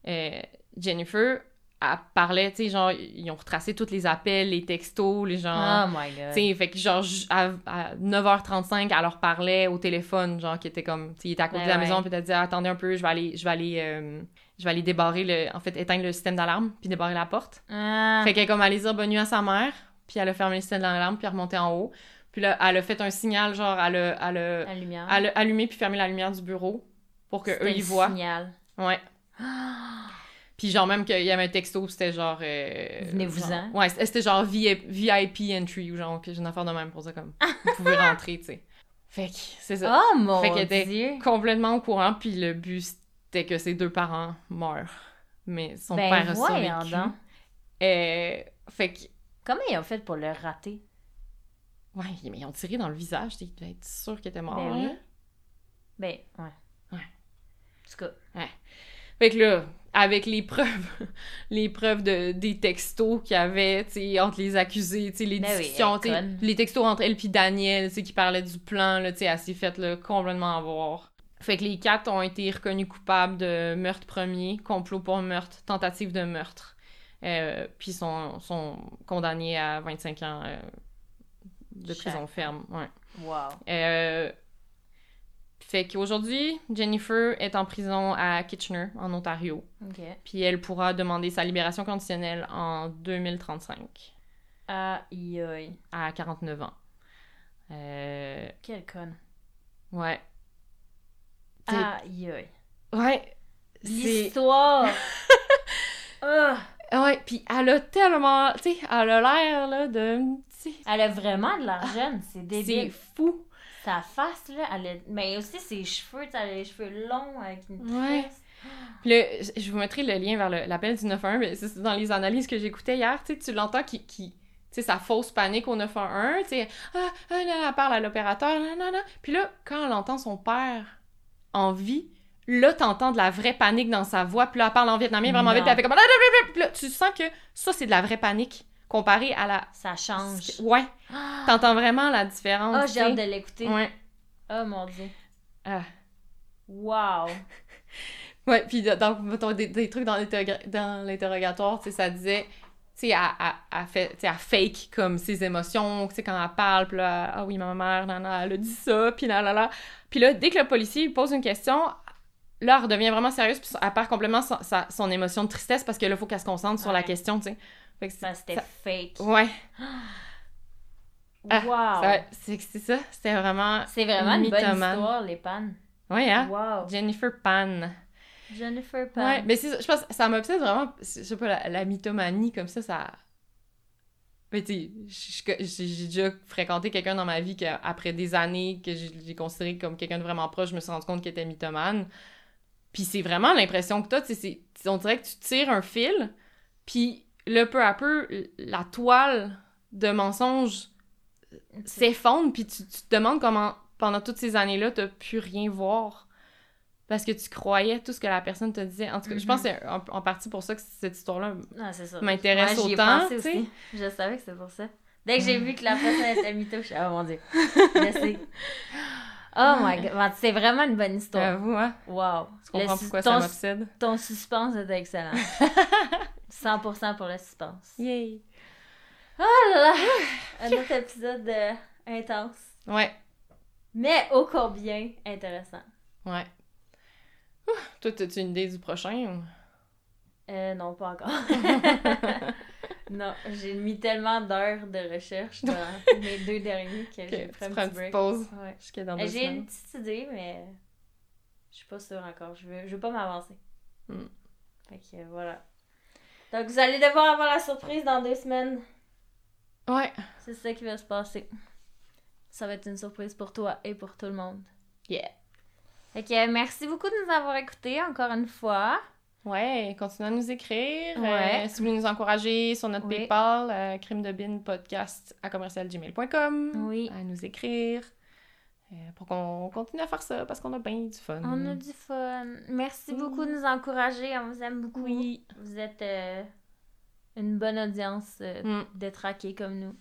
[SPEAKER 1] euh, Jennifer, elle parlait, tu sais, genre, ils ont retracé tous les appels, les textos, les gens.
[SPEAKER 2] Oh my god.
[SPEAKER 1] Tu sais, fait que genre, à, à 9h35, elle leur parlait au téléphone, genre, qui était comme, tu sais, il était à côté
[SPEAKER 2] Ben
[SPEAKER 1] de la
[SPEAKER 2] ouais.
[SPEAKER 1] maison, puis elle dit, attendez un peu, je vais aller, je vais aller, euh, je vais aller débarrer le, en fait, éteindre le système d'alarme, puis débarrer la porte.
[SPEAKER 2] Ah.
[SPEAKER 1] Fait qu'elle est comme allée dire bonne nuit à sa mère, puis elle a fermé le système d'alarme, puis elle est remontée en haut. Puis là, elle a fait un signal, genre, elle a, elle a,
[SPEAKER 2] La lumière.
[SPEAKER 1] elle a allumé puis fermé la lumière du bureau pour que eux ils voient.
[SPEAKER 2] signal.
[SPEAKER 1] Ouais. Puis genre même qu'il y avait un texto, c'était genre... euh,
[SPEAKER 2] Venez-vous-en.
[SPEAKER 1] genre- Ouais, c'était genre VIP, VIP entry ou genre que j'ai une affaire de même pour ça comme vous pouvez rentrer, tu sais. Fait que c'est ça.
[SPEAKER 2] Oh mon
[SPEAKER 1] Fait qu'elle était
[SPEAKER 2] dieu.
[SPEAKER 1] Complètement au courant puis le but c'était que ses deux parents meurent. Mais son
[SPEAKER 2] Ben
[SPEAKER 1] père a survécu. Euh, fait que
[SPEAKER 2] Comment ils ont fait pour le rater?
[SPEAKER 1] ouais, mais ils ont tiré dans le visage, ils devaient être sûrs qu'il était mort.
[SPEAKER 2] Ben oui. Ben, ouais.
[SPEAKER 1] Ouais.
[SPEAKER 2] En tout cas,
[SPEAKER 1] Fait que là, avec les preuves, les preuves de, des textos qu'il y avait, tu sais, entre les accusés, tu sais, les
[SPEAKER 2] Ben
[SPEAKER 1] discussions, les textos entre elle puis Daniel, tu sais, qui parlaient du plan, là, tu sais, elle s'est faite, là, complètement avoir. Fait que les quatre ont été reconnus coupables de meurtre premier, complot pour meurtre, tentative de meurtre. Euh, puis sont, sont condamnés à 25 ans euh, de
[SPEAKER 2] Chaque.
[SPEAKER 1] prison ferme. Ouais.
[SPEAKER 2] wow.
[SPEAKER 1] Euh, fait qu'aujourd'hui, Jennifer est en prison à Kitchener, en Ontario. Puis elle pourra demander sa libération conditionnelle en 2035,
[SPEAKER 2] Aïe aïe.
[SPEAKER 1] à 49 ans.
[SPEAKER 2] Quelle conne.
[SPEAKER 1] ouais. C'est-
[SPEAKER 2] Aïe aïe.
[SPEAKER 1] Ouais. C'est...
[SPEAKER 2] L'histoire! Ah!
[SPEAKER 1] Ouais, puis elle a tellement... Tu sais, elle a l'air, là, de... tu sais,
[SPEAKER 2] Elle a vraiment de l'argent, c'est
[SPEAKER 1] C'est
[SPEAKER 2] débile.
[SPEAKER 1] fou.
[SPEAKER 2] Sa face, là, elle a... Mais aussi ses cheveux, t'as les cheveux longs avec une
[SPEAKER 1] Ouais. Puis là, je vous mettrai le lien vers le- l'appel du 911, mais c'est dans les analyses que j'écoutais hier, tu sais, tu l'entends qui... qui tu sais, sa fausse panique au 911, tu sais, ah, ah, là, elle parle à l'opérateur, non, non, non. Puis là, quand elle entend son père en vie, là, t'entends de la vraie panique dans sa voix, puis là, elle parle en vietnamien vraiment
[SPEAKER 2] Non.
[SPEAKER 1] vite, puis elle fait comme... Ah, ah, ah, ah, Puis là, tu sens que ça, c'est de la vraie panique, comparé à la...
[SPEAKER 2] Ça change.
[SPEAKER 1] Ouais, t'entends vraiment la différence,
[SPEAKER 2] Oh,
[SPEAKER 1] tu
[SPEAKER 2] j'ai hâte de l'écouter.
[SPEAKER 1] Ouais.
[SPEAKER 2] Oh mon dieu.
[SPEAKER 1] Ah.
[SPEAKER 2] Wow.
[SPEAKER 1] Ouais, puis dans, mettons, des, des trucs dans l'interrogatoire, tu sais, ça disait, tu sais, elle, elle- elle fait, tu sais, elle fake comme ses émotions, tu sais, quand elle parle, puis là, ah oui, ma mère, nan, nan, elle a dit ça, puis là, là, là. Puis là, dès que le policier lui pose une question, là, elle redevient vraiment sérieuse, puis elle perd complètement son, sa- son émotion de tristesse, parce que là, il faut qu'elle se concentre sur la question, tu sais. Fait que
[SPEAKER 2] c'était
[SPEAKER 1] ça-
[SPEAKER 2] fake.
[SPEAKER 1] Ouais, Ah,
[SPEAKER 2] wow.
[SPEAKER 1] ça- c'est ça, c'était vraiment...
[SPEAKER 2] C'est vraiment une bonne
[SPEAKER 1] mythomane.
[SPEAKER 2] histoire, les pannes.
[SPEAKER 1] Ouais, hein?
[SPEAKER 2] Wow.
[SPEAKER 1] Jennifer Pan.
[SPEAKER 2] Jennifer Pan.
[SPEAKER 1] Ouais, mais c'est ça, je pense que ça m'obsède vraiment, je sais pas, la, la mythomanie comme ça, ça... Mais tu sais, je- je- j'ai déjà fréquenté quelqu'un dans ma vie qu'après des années que j'ai considéré comme quelqu'un de vraiment proche, je me suis rendu compte qu'il était mythomane. Puis c'est vraiment l'impression que t'as, on dirait que tu tires un fil, puis là, peu à peu, la toile de mensonges s'effondre, puis tu, tu te demandes comment, pendant toutes ces années-là, t'as pu rien voir. Parce que tu croyais tout ce que la personne te disait. En tout cas, je pense que c'est en, en partie pour ça que cette histoire-là
[SPEAKER 2] Ah,
[SPEAKER 1] m'intéresse
[SPEAKER 2] Ouais,
[SPEAKER 1] autant.
[SPEAKER 2] pensé aussi. Je savais que c'était pour ça. Dès que j'ai vu que la personne était mytho, je suis oh mon dieu. Je sais. Oh my god. C'est vraiment une bonne histoire.
[SPEAKER 1] J'avoue, hein?
[SPEAKER 2] Wow.
[SPEAKER 1] Tu comprends pourquoi ça m'obsède?
[SPEAKER 2] ton suspense était excellent. 100% pour le suspense.
[SPEAKER 1] Yay!
[SPEAKER 2] Oh là là! Un autre épisode euh, intense.
[SPEAKER 1] Ouais,
[SPEAKER 2] Mais ô combien intéressant.
[SPEAKER 1] ouais. Toi, as-tu une idée du prochain? ou?
[SPEAKER 2] Euh, non, pas encore. non, j'ai mis tellement d'heures de recherche dans mes deux derniers que j'ai pris un petit break.
[SPEAKER 1] pause
[SPEAKER 2] Ouais.
[SPEAKER 1] jusqu'à dans
[SPEAKER 2] Euh,
[SPEAKER 1] deux
[SPEAKER 2] J'ai une petite idée, mais je suis pas sûre encore. Je veux, je veux pas m'avancer.
[SPEAKER 1] Hmm.
[SPEAKER 2] Fait que voilà. Donc vous allez devoir avoir la surprise dans deux semaines.
[SPEAKER 1] Ouais.
[SPEAKER 2] C'est ça qui va se passer. Ça va être une surprise pour toi et pour tout le monde.
[SPEAKER 1] Yeah.
[SPEAKER 2] Fait que merci beaucoup de nous avoir écoutés encore une fois.
[SPEAKER 1] Ouais, continuez à nous écrire.
[SPEAKER 2] Ouais.
[SPEAKER 1] Euh, si vous voulez nous encourager sur notre
[SPEAKER 2] Oui.
[SPEAKER 1] PayPal, euh, crime de bin podcast à commercialgmail.com.
[SPEAKER 2] Oui.
[SPEAKER 1] À nous écrire. euh, pour qu'on continue à faire ça parce qu'on a bien du fun.
[SPEAKER 2] On a du fun. Merci beaucoup de nous encourager. On vous aime beaucoup.
[SPEAKER 1] Oui.
[SPEAKER 2] Vous êtes une bonne audience
[SPEAKER 1] Mm.
[SPEAKER 2] détraquée comme nous.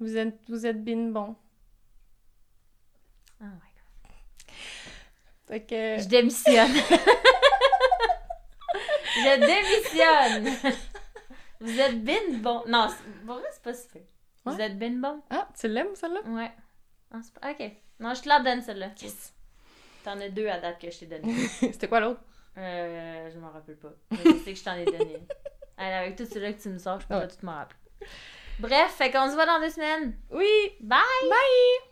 [SPEAKER 1] Vous êtes, vous êtes bin bon.
[SPEAKER 2] My God.
[SPEAKER 1] Fait que...
[SPEAKER 2] Je démissionne. Je démissionne. Vous êtes bin bon. Non, pour vrai, c'est pas. Vous
[SPEAKER 1] Ouais.
[SPEAKER 2] êtes bin bon?
[SPEAKER 1] Ah, tu l'aimes, celle-là?
[SPEAKER 2] Ouais. Ok. Non, je te la donne, celle-là.
[SPEAKER 1] Yes!
[SPEAKER 2] T'en as deux à date que je t'ai donné.
[SPEAKER 1] C'était quoi l'autre?
[SPEAKER 2] Euh, je m'en rappelle pas. Je sais que je t'en ai donné. Allez, avec tout celui-là que tu me sors, je peux
[SPEAKER 1] Ouais.
[SPEAKER 2] pas tout m'en rappeler. Bref, fait qu'on se voit dans deux semaines.
[SPEAKER 1] Oui!
[SPEAKER 2] Bye!
[SPEAKER 1] Bye!